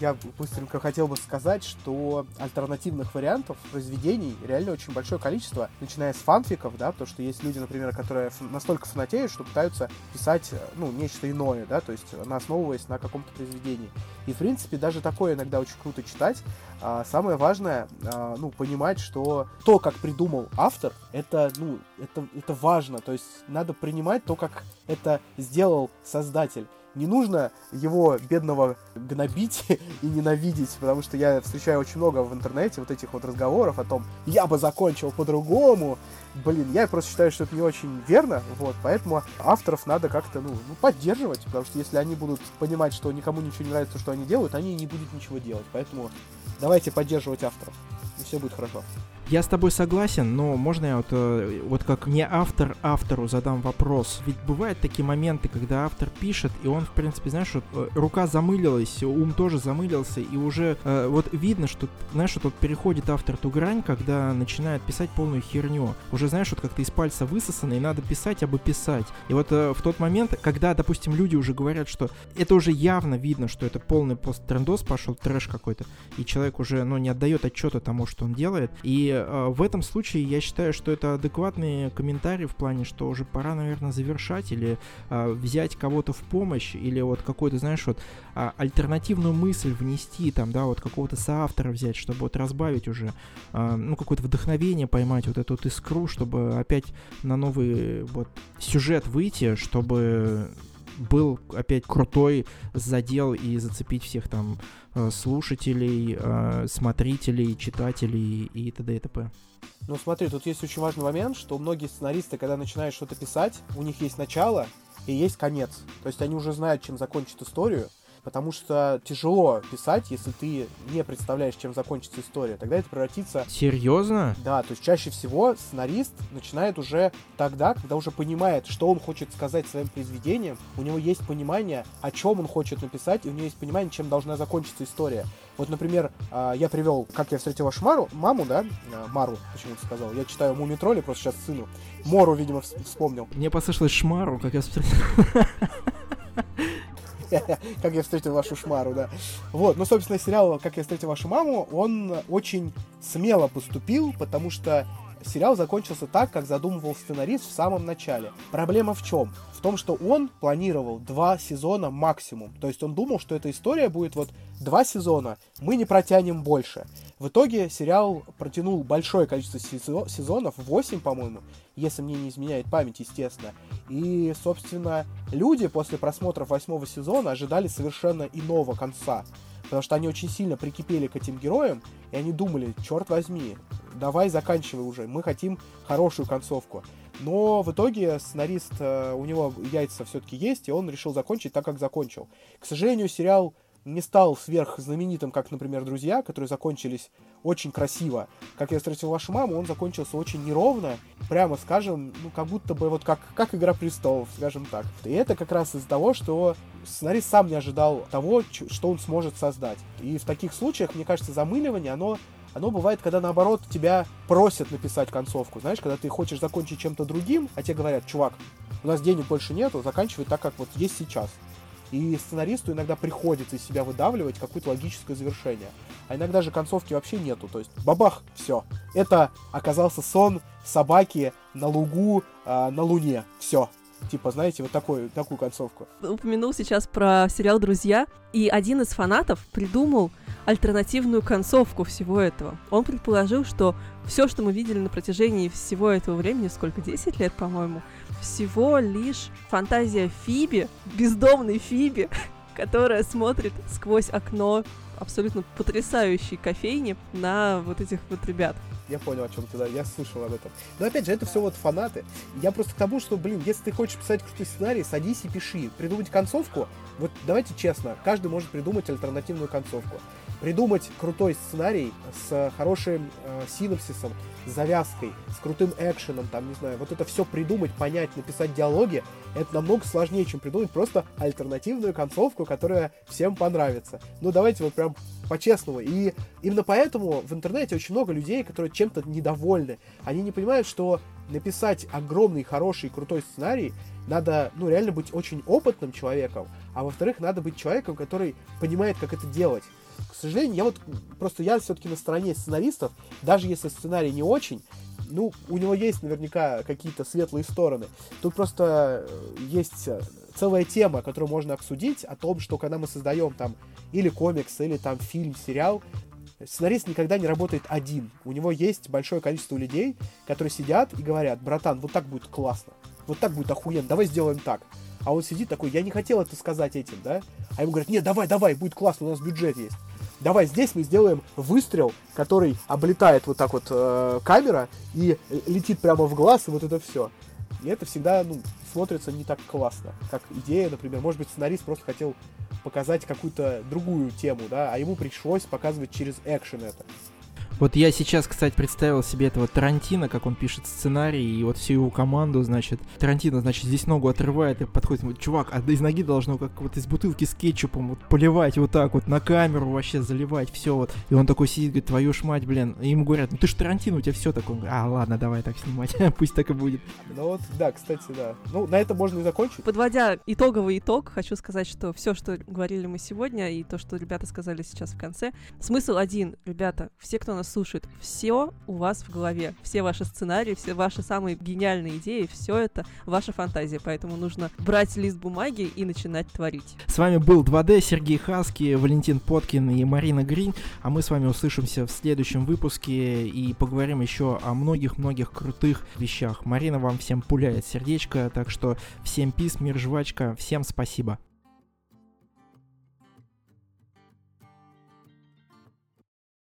Я быстренько хотел бы сказать, что альтернативных вариантов произведений реально очень большое количество, начиная с фанфиков, да, потому что есть люди, например, которые настолько фанатеют, что пытаются писать, э, ну, нечто иное, да, то есть основываясь на каком-то произведении. И, в принципе, даже такое иногда очень круто читать. А, самое важное, а, ну, понимать, что то, как придумал автор, это, ну, это, это важно, то есть надо принимать то, как это сделал создатель не нужно его бедного гнобить и ненавидеть, потому что я встречаю очень много в интернете вот этих вот разговоров о том, я бы закончил по-другому. Блин, я просто считаю, что это не очень верно, вот, поэтому авторов надо как-то, ну, ну, поддерживать, потому что если они будут понимать, что никому ничего не нравится, что они делают, они не будут ничего делать, поэтому давайте поддерживать авторов, и все будет хорошо. Я с тобой согласен, но можно я вот, э, вот как не автор автору задам вопрос? Ведь бывают такие моменты, когда автор пишет, и он, в принципе, знаешь, вот, э, рука замылилась, ум тоже замылился, и уже э, вот видно, что, знаешь, вот, вот переходит автор ту грань, когда начинает писать полную херню. Уже, знаешь, вот как-то из пальца высосано, и надо писать, абы писать. И вот э, в тот момент, когда, допустим, люди уже говорят, что это уже явно видно, что это полный посттрендос пошел, трэш какой-то, и человек уже, ну, не отдает отчета тому, что он делает, и э, в этом случае я считаю, что это адекватные комментарии в плане, что уже пора, наверное, завершать или э, взять кого-то в помощь, или вот какой-то, знаешь, вот э, альтернативную мысль внести, там, да, вот какого-то соавтора взять, чтобы вот разбавить уже, э, ну, какое-то вдохновение поймать, вот эту вот искру, чтобы опять на новый вот сюжет выйти, чтобы был опять крутой задел и зацепить всех там э, слушателей, э, смотрителей, читателей и т.д. и т.п. Ну смотри, тут есть очень важный момент, что многие сценаристы, когда начинают что-то писать, у них есть начало и есть конец. То есть они уже знают, чем закончить историю, потому что тяжело писать, если ты не представляешь, чем закончится история. Тогда это превратится... Серьезно? Да, то есть чаще всего сценарист начинает уже тогда, когда уже понимает, что он хочет сказать своим произведением, у него есть понимание, о чем он хочет написать, и у него есть понимание, чем должна закончиться история. Вот, например, а, я привел «Как я встретил вашу Мару», маму, да, а, Мару, почему-то сказал. Я читаю «Муми тролли», просто сейчас сыну. Мору, видимо, вспомнил. Мне послышалось «Шмару», как я встретил. как я встретил вашу шмару, да. Вот, ну, собственно, сериал «Как я встретил вашу маму», он очень смело поступил, потому что сериал закончился так, как задумывал сценарист в самом начале. Проблема в чем? В том, что он планировал два сезона максимум. То есть он думал, что эта история будет вот два сезона, мы не протянем больше. В итоге сериал протянул большое количество сезонов, 8, по-моему, если мне не изменяет память, естественно. И, собственно, люди после просмотров восьмого сезона ожидали совершенно иного конца. Потому что они очень сильно прикипели к этим героям, и они думали, черт возьми, давай заканчивай уже, мы хотим хорошую концовку. Но в итоге сценарист, э, у него яйца все-таки есть, и он решил закончить так, как закончил. К сожалению, сериал не стал сверх знаменитым, как, например, «Друзья», которые закончились очень красиво. Как я встретил вашу маму, он закончился очень неровно, прямо скажем, ну, как будто бы вот как, как «Игра престолов», скажем так. И это как раз из-за того, что сценарист сам не ожидал того, что он сможет создать. И в таких случаях, мне кажется, замыливание, оно оно бывает, когда наоборот тебя просят написать концовку. Знаешь, когда ты хочешь закончить чем-то другим, а тебе говорят, чувак, у нас денег больше нету, заканчивай так, как вот есть сейчас. И сценаристу иногда приходится из себя выдавливать какое-то логическое завершение. А иногда же концовки вообще нету. То есть бабах, все. Это оказался сон собаки на лугу, э, на луне. Все. Типа, знаете, вот такой, такую концовку. Упомянул сейчас про сериал «Друзья», и один из фанатов придумал альтернативную концовку всего этого. Он предположил, что все, что мы видели на протяжении всего этого времени, сколько, 10 лет, по-моему, всего лишь фантазия Фиби, бездомной Фиби, которая смотрит сквозь окно абсолютно потрясающей кофейни на вот этих вот ребят. Я понял, о чем ты, да, я слышал об этом. Но опять же, это все вот фанаты. Я просто к тому, что, блин, если ты хочешь писать крутой сценарий, садись и пиши. Придумать концовку, вот давайте честно, каждый может придумать альтернативную концовку придумать крутой сценарий с хорошим э, синопсисом, с завязкой, с крутым экшеном, там, не знаю, вот это все придумать, понять, написать диалоги, это намного сложнее, чем придумать просто альтернативную концовку, которая всем понравится. Ну, давайте вот прям по-честному. И именно поэтому в интернете очень много людей, которые чем-то недовольны. Они не понимают, что написать огромный, хороший, крутой сценарий надо, ну, реально быть очень опытным человеком, а во-вторых, надо быть человеком, который понимает, как это делать к сожалению, я вот просто я все-таки на стороне сценаристов, даже если сценарий не очень, ну, у него есть наверняка какие-то светлые стороны. Тут просто э, есть э, целая тема, которую можно обсудить, о том, что когда мы создаем там или комикс, или там фильм, сериал, сценарист никогда не работает один. У него есть большое количество людей, которые сидят и говорят, братан, вот так будет классно, вот так будет охуенно, давай сделаем так. А он сидит такой, я не хотел это сказать этим, да? А ему говорят, нет, давай, давай, будет классно, у нас бюджет есть давай здесь мы сделаем выстрел, который облетает вот так вот э, камера и летит прямо в глаз, и вот это все. И это всегда, ну, смотрится не так классно, как идея, например. Может быть, сценарист просто хотел показать какую-то другую тему, да, а ему пришлось показывать через экшен это. Вот я сейчас, кстати, представил себе этого Тарантино, как он пишет сценарий, и вот всю его команду, значит, Тарантино, значит, здесь ногу отрывает и подходит, вот, чувак, а из ноги должно как вот из бутылки с кетчупом вот поливать вот так вот на камеру вообще заливать все вот. И он такой сидит, говорит, твою ж мать, блин. И ему говорят, ну ты ж Тарантино, у тебя все такое. А, ладно, давай так снимать, пусть так и будет. Ну вот, да, кстати, да. Ну, на это можно и закончить. Подводя итоговый итог, хочу сказать, что все, что говорили мы сегодня, и то, что ребята сказали сейчас в конце, смысл один, ребята, все, кто нас слушает, все у вас в голове, все ваши сценарии, все ваши самые гениальные идеи, все это ваша фантазия, поэтому нужно брать лист бумаги и начинать творить. С вами был 2D, Сергей Хаски, Валентин Поткин и Марина Грин, а мы с вами услышимся в следующем выпуске и поговорим еще о многих-многих крутых вещах. Марина вам всем пуляет сердечко, так что всем пис, мир, жвачка, всем спасибо.